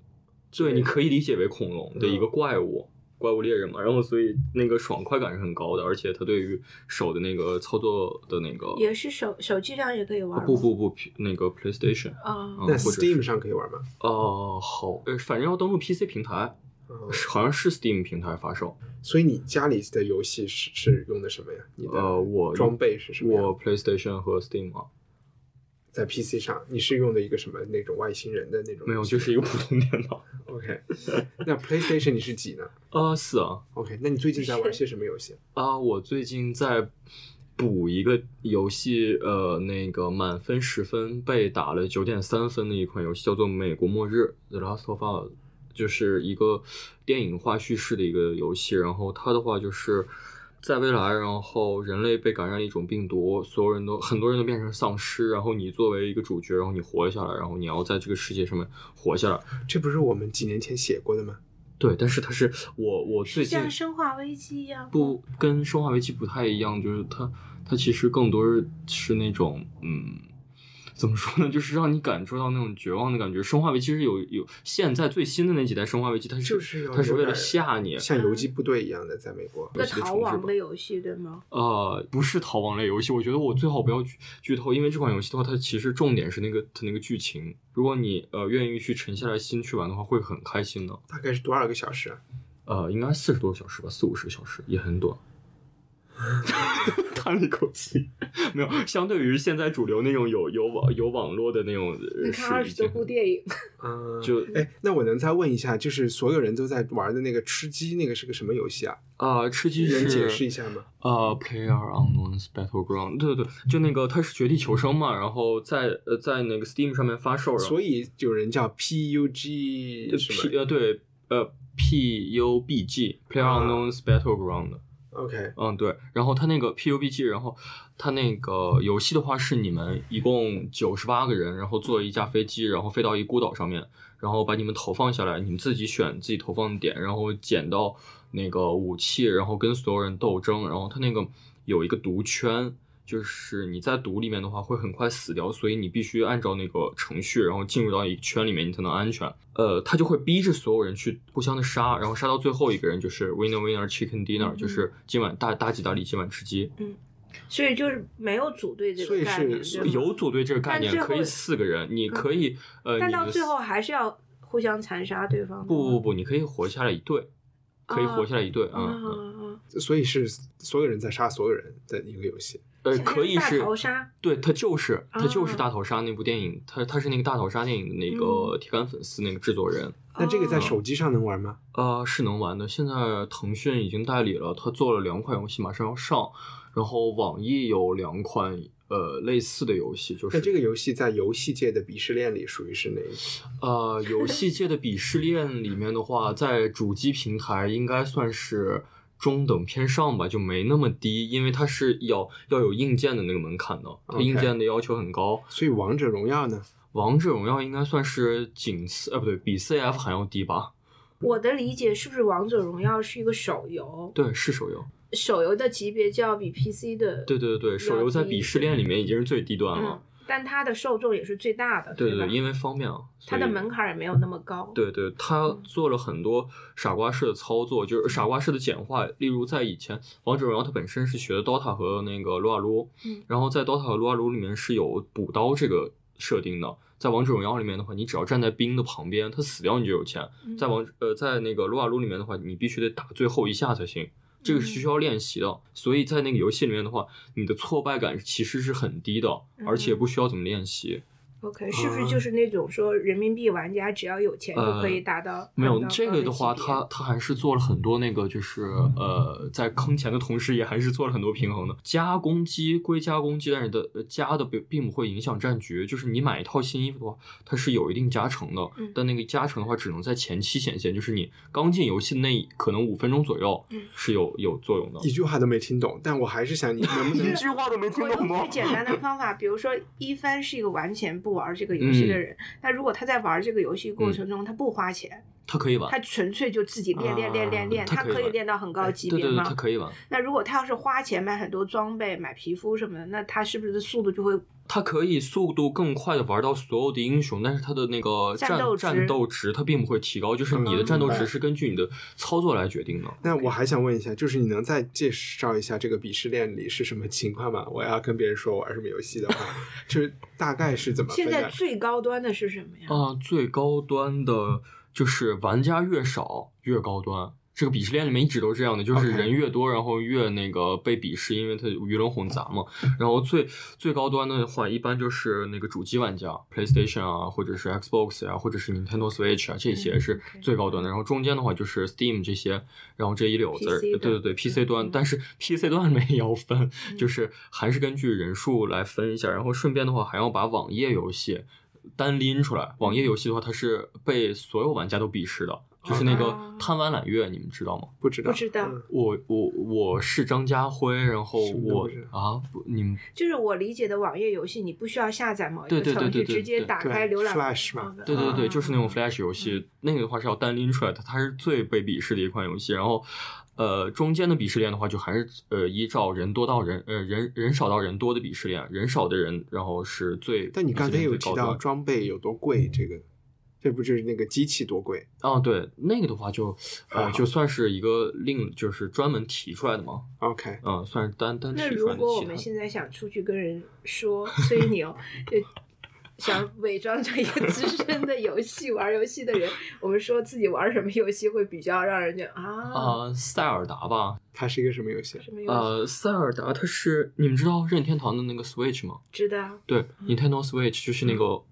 对，你可以理解为恐龙的一个嗯怪物。怪物猎人嘛，然后所以那个爽快感是很高的，而且它对于手的那个操作的那个也是手手机上也可以玩吗。不不不，那个 PlayStation 啊，Steam 上可以玩吗？哦，好，呃，反正要登录 PC 平台，好像是 Steam 平台发售。所以你家里的游戏是是用的什么呀？你的呃，我装备是什么？我 PlayStation 和 Steam 啊，在 PC 上，你是用的一个什么那种外星人的那种？没有，就是一个普通电脑。[laughs] OK。那 PlayStation 你是几呢 [laughs] 啊，四啊，？OK，那你最近在玩些什么游戏？啊，我最近在补一个游戏，呃，那个满分十分被打了九点三分的一款游戏，叫做《美国末日》（The Last of Us），就是一个电影化叙事的一个游戏。然后它的话就是在未来，然后人类被感染了一种病毒，所有人都很多人都变成丧尸，然后你作为一个主角，然后你活下来，然后你要在这个世界上面活下来。这不是我们几年前写过的吗？对，但是它是我我最近像生化危机一样。不跟生化危机不太一样，就是它它其实更多是那种嗯，怎么说呢，就是让你感受到那种绝望的感觉。生化危机是有有现在最新的那几代生化危机，它是就是它是为了吓你。像游击部队一样的，在美国。一个游戏的逃亡的游戏对吗？呃，不是逃亡类游戏，我觉得我最好不要剧剧透，因为这款游戏的话，它其实重点是那个它那个剧情。如果你呃愿意去沉下来心去玩的话，会很开心的。大概是多少个小时啊？呃，应该四十多个小时吧，四五十个小时也很短。[laughs] 叹了一口气，没有。相对于现在主流那种有有网有网络的那种，呃你看二十多部电电影，[laughs] 嗯，就哎，那我能再问一下，就是所有人都在玩的那个吃鸡，那个是个什么游戏啊？啊，吃鸡是能解释一下吗？啊，Player Unknown's Battleground，对对对，就那个它是绝地求生嘛，然后在呃在那个 Steam 上面发售，了所以有人叫 PUG 是 P 吗呃对呃 P U B G Player 啊 Unknown's Battleground。？OK，嗯，对，然后它那个 PUBG，然后它那个游戏的话是你们一共九十八个人，然后坐一架飞机，然后飞到一孤岛上面，然后把你们投放下来，你们自己选自己投放点，然后捡到那个武器，然后跟所有人斗争，然后它那个有一个毒圈。就是你在毒里面的话会很快死掉，所以你必须按照那个程序，然后进入到一个圈里面，你才能安全。呃，他就会逼着所有人去互相的杀，然后杀到最后一个人就是 winner winner chicken dinner，、嗯就是今晚大大吉大利，今晚吃鸡。嗯所以就是没有组队这个概念，是对吗有组队这个概念可以四个人，你可以、呃，但到最后还是要互相残杀对方。不不不不，你可以活下来一队，可以啊活下来一队，啊嗯嗯。嗯啊，所以是所有人在杀所有人的一个游戏。呃，可以是逃杀对，他就是他就是啊大逃杀那部电影，他他是那个大逃杀电影的那嗯个铁杆粉丝，那个制作人，那这个在哦手机上能玩吗？呃，是能玩的。现在腾讯已经代理了，他做了两款游戏，马上要上，然后网易有两款呃类似的游戏，就是那这个游戏在游戏界的鄙视链里属于是哪一个？呃，游戏界的鄙视链里面的话，在主机平台应该算是中等偏上吧，就没那么低，因为它是要要有硬件的那个门槛的，它硬件的要求很高。所以王者荣耀呢？王者荣耀应该算是仅次，呃，不对，比 CF 还要低吧？我的理解是不是王者荣耀是一个手游？对，是手游。手游的级别就要比 PC 的对对对，手游在鄙视链里面已经是最低端了。嗯，但它的受众也是最大的，对？对对，因为方便啊，它的门槛也没有那么高。对对，它做了很多傻瓜式的操作，就是傻瓜式的简化。例如，在以前《王者荣耀》它本身是学的 DOTA 和那个撸啊撸，嗯然后在 DOTA 和撸啊撸里面是有补刀这个设定的。在王者荣耀里面的话，你只要站在兵的旁边，他死掉你就有钱。嗯在王呃在那个撸啊撸里面的话，你必须得打最后一下才行。这个是需要练习的，所以在那个游戏里面的话，你的挫败感其实是很低的，而且不需要怎么练习。OK，是不是啊就是那种说人民币玩家只要有钱就可以达到？呃没有这个的话，他他还是做了很多那个，就是呃，在坑钱的同时，也还是做了很多平衡的。加攻击归加攻击，但是的呃加的并并不会影响战局。就是你买一套新衣服的话，它是有一定加成的，嗯但那个加成的话，只能在前期显现，就是你刚进游戏那可能五分钟左右嗯是有有作用的。一句话都没听懂，但我还是想你 [laughs] 能不能一句话都没我用最简单的方法，比如说一帆是一个完全不玩这个游戏的人，那、如果他在玩这个游戏过程中，他不花钱，他可以玩他，纯粹就自己练练练练练，他可以练到很高级别对对对，吗？他可以玩。那如果他要是花钱买很多装备、买皮肤什么的，那他是不是速度就会它可以速度更快的玩到所有的英雄，但是它的那个战战斗值战斗值它并不会提高，就是你的战斗嗯值是根据你的操作来决定的。那我还想问一下，就是你能再介绍一下这个鄙视链里是什么情况吗？[laughs] 我要跟别人说我玩什么游戏的话，[laughs] 就是大概是怎么现在？最高端的是什么呀？啊、最高端的就是玩家越少越高端。这个鄙视链里面一直都是这样的，就是人越多，然后越那个被鄙视，因为它鱼龙混杂嘛。然后最最高端的话，一般就是那个主机玩家，PlayStation 啊，或者是 Xbox 啊，或者是 Nintendo Switch 啊，这些是最高端的。然后中间的话就是 Steam 这些，然后这一溜子对对对，PC 端，嗯但是 PC 端里面也要分，就是还是根据人数来分一下。然后顺便的话，还要把网页游戏单拎出来。网页游戏的话，它是被所有玩家都鄙视的，就是那个哦。贪玩揽月，你们知道吗？不知道，不知道。嗯。我我我是张家辉，然后我啊，不你们就是我理解的网页游戏，你不需要下载某一对个程序，对对对对直接打开浏览 Flash 嘛。哦对对对，啊。就是那种 Flash 游戏，那个的话是要单拎出来的，它是最被鄙视的一款游戏。然后，呃，中间的鄙视链的话，就还是呃依照人多到人呃人人少到人多的鄙视链，人少的人然后是最。但你刚才有提到装备有多贵，这个这不就是那个机器多贵？哦，对，那个的话就呃就算是一个另就是专门提出来的嘛，OK，嗯，算是单单那提出来的如果我。们现在想出去跟人说吹牛，就想伪装成一个资深的游戏玩游戏的人，我们说自己玩什么游戏会比较让人觉得啊，啊、塞尔达吧，它是一个什么游戏？什么游戏？呃，塞尔达它是你们知道任天堂的那个 Switch 吗？知道对，Nintendo Switch 就是那个、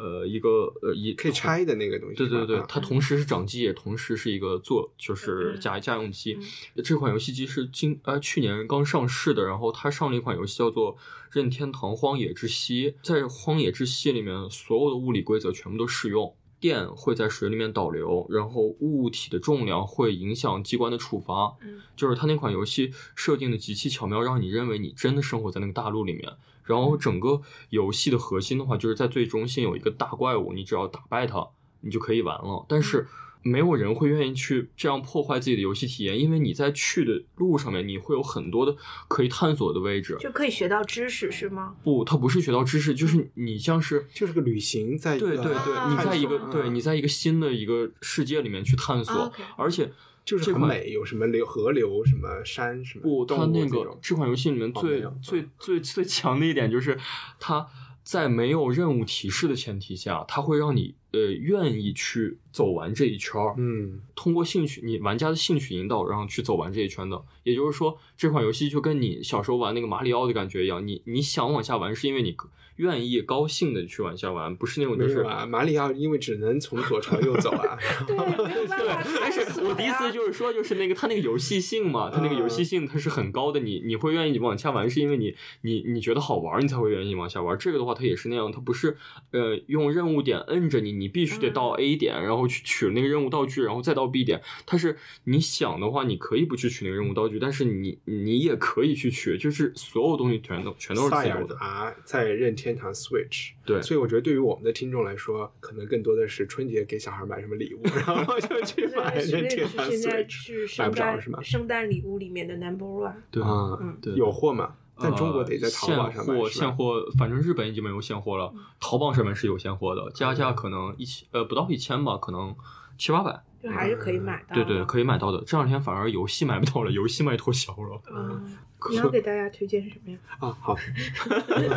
呃一个呃一可以拆的那个东西。对对对，啊它同时是掌机，也同时是一个做就是嗯家家用机。嗯这款游戏机是今呃去年刚上市的，然后它上了一款游戏叫做《任天堂荒野之息》。在荒野之息里面，所有的物理规则全部都适用。电会在水里面导流，然后物体的重量会影响机关的触发。嗯就是它那款游戏设定的极其巧妙，让你认为你真的生活在那个大陆里面。然后整个游戏的核心的话，就是在最中心有一个大怪物，你只要打败它，你就可以玩了。但是没有人会愿意去这样破坏自己的游戏体验，因为你在去的路上面，你会有很多的可以探索的位置。就可以学到知识是吗？不，它不是学到知识，就是你像是就是个旅行，在一个对对对，啊你在一个对你在一个新的一个世界里面去探索，而且就是很美，有什么流河流、什么山、什么不，它那个这款游戏里面最哦最最最强的一点就是，它在没有任务提示的前提下，它会让你呃愿意去走完这一圈儿，嗯通过兴趣，你玩家的兴趣引导，然后去走完这一圈的。也就是说，这款游戏就跟你小时候玩那个马里奥的感觉一样，你你想往下玩，是因为你愿意高兴的去往下玩，不是那种就是啊，马里奥因为只能从左朝右走啊。[laughs] 对，没有办法对，但是我的意思就是说，就是那个他那个游戏性嘛，他那个游戏性它是很高的，你你会愿意往下玩，是因为你你你觉得好玩，你才会愿意往下玩。这个的话，它也是那样，它不是呃用任务点摁着你，你必须得到 A 点，然后去取那个任务道具，然后再到 B 点。它是你想的话，你可以不去取那个任务道具，但是你你也可以去取，就是所有东西全都全都是自由的。啊在任天堂 Switch，对所以我觉得对于我们的听众来说，可能更多的是春节给小孩买什么礼物，然后就去买对，任天堂是现在 Switch，买圣诞不着是吗？圣诞礼物里面的 number one。对啊，嗯对有货吗？但中国得在呃淘宝上买，现货，现货，反正日本已经没有现货了，淘宝上面是有现货的，加价可能一千，呃，不到一千吧，可能七八百。就还是可以买到的。对对，可以买到的。这两天反而游戏买不到了，游戏卖脱销了。嗯，[laughs] 你要给大家推荐什么呀？啊，好，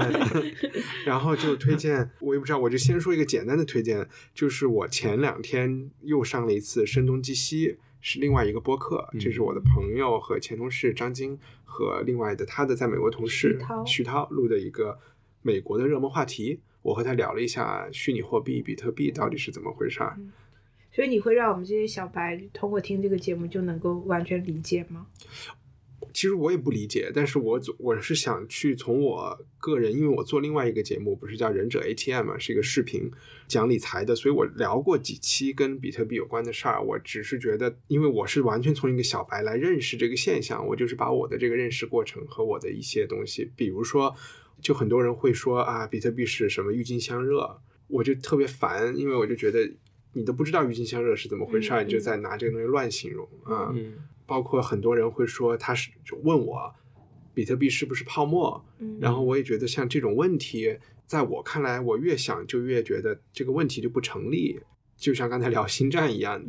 [laughs] 然后就推荐，我也不知道，我就先说一个简单的推荐，就是我前两天又上了一次《声东击西》，是另外一个播客，这是我的朋友和前同事张晶和另外的他的在美国同事徐涛徐涛录的一个美国的热门话题，我和他聊了一下虚拟货币比特币到底是怎么回事儿。所以你会让我们这些小白通过听这个节目就能够完全理解吗？其实我也不理解，但是我总我是想去从我个人，因为我做另外一个节目，不是叫忍者 ATM 嘛，是一个视频讲理财的，所以我聊过几期跟比特币有关的事儿。我只是觉得，因为我是完全从一个小白来认识这个现象，我就是把我的这个认识过程和我的一些东西，比如说，就很多人会说啊，比特币是什么郁金香热，我就特别烦，因为我就觉得你都不知道郁金香热是怎么回事儿，嗯你就在拿这个东西乱形容啊。嗯包括很多人会说他是就问我比特币是不是泡沫，嗯然后我也觉得像这种问题，在我看来，我越想就越觉得这个问题就不成立。就像刚才聊星战一样，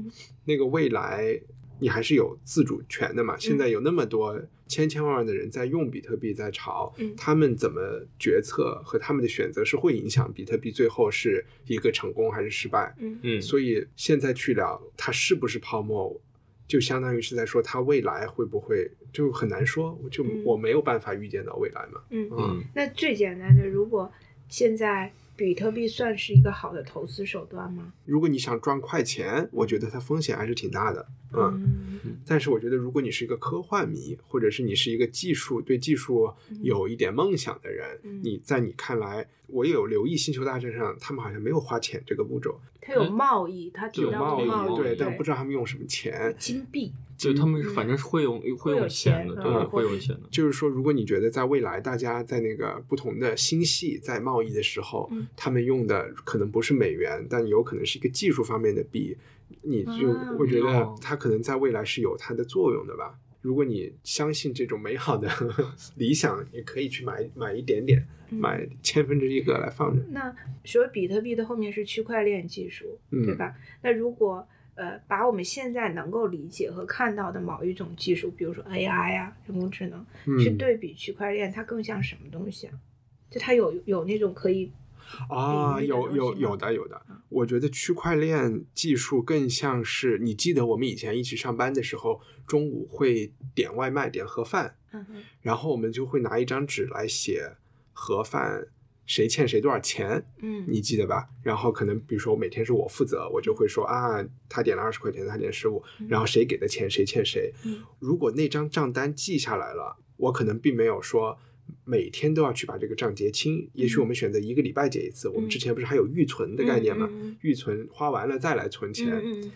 那个未来你还是有自主权的嘛。现在有那么多千千万万的人在用比特币在炒，嗯他们怎么决策和他们的选择是会影响比特币最后是一个成功还是失败。嗯嗯，所以现在去聊它是不是泡沫，就相当于是在说它未来会不会，就很难说，就嗯我没有办法预见到未来嘛。嗯嗯那最简单的，如果现在比特币算是一个好的投资手段吗？如果你想赚快钱，我觉得它风险还是挺大的，嗯。嗯但是我觉得，如果你是一个科幻迷，或者是你是一个技术对技术有一点梦想的人，嗯你在你看来，我也有留意《星球大战》上，他们好像没有花钱这个步骤，他有贸易，他提有到贸易，贸易，对，但不知道他们用什么钱。金币。就他们反正是会用会有用钱的，对，嗯会用钱的。就是说，如果你觉得在未来大家在那个不同的星系在贸易的时候，嗯他们用的可能不是美元，但有可能是一个技术方面的币，你就、啊我觉得哦它可能在未来是有它的作用的吧。如果你相信这种美好的 [laughs] 理想，也可以去买买一点点，嗯买千分之一个来放着。那所以比特币的后面是区块链技术，嗯对吧？那如果呃把我们现在能够理解和看到的某一种技术，比如说 AI 啊、人工智能，嗯。去对比区块链，它更像什么东西啊？就它有有那种可以啊，有有有的有的，我觉得区块链技术更像是，你记得我们以前一起上班的时候，中午会点外卖点盒饭，然后我们就会拿一张纸来写盒饭谁欠谁多少钱，嗯你记得吧？然后可能比如说每天是我负责，我就会说啊，他点了二十块钱，他点十五，然后谁给的钱谁欠谁。嗯如果那张账单记下来了，我可能并没有说每天都要去把这个账结清，也许我们选择一个礼拜结一次。我们之前不是还有预存的概念吗？预存花完了再来存钱。嗯嗯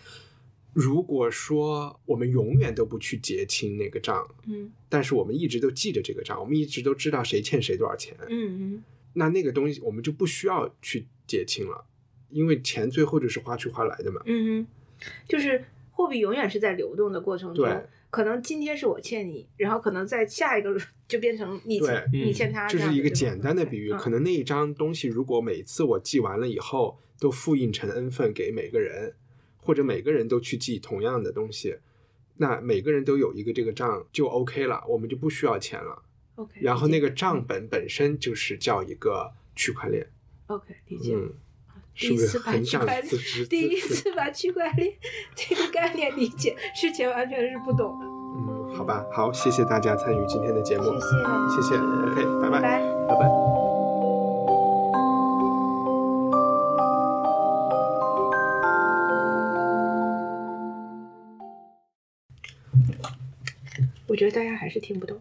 如果说我们永远都不去结清那个账，嗯但是我们一直都记着这个账，我们一直都知道谁欠谁多少钱，嗯嗯那那个东西我们就不需要去结清了，因为钱最后就是花去花来的嘛。嗯哼，就是货币永远是在流动的过程中对，可能今天是我欠你，然后可能在下一个就变成你欠你嗯欠他，这是一个简单的比喻，嗯可能那一张东西如果每次我记完了以后都复印成 n 份给每个人，或者每个人都去记同样的东西，那每个人都有一个这个账就 OK 了，我们就不需要钱了。OK，然后那个账本本身就是叫一个区块链，OK 理解。嗯，第一次把是不是很想区块链，第一次把区块链这个概念理解，之前完全是不懂的。嗯，好吧，好，谢谢大家参与今天的节目，谢谢谢谢，OK，拜拜，拜拜。拜拜。我觉得大家还是听不懂。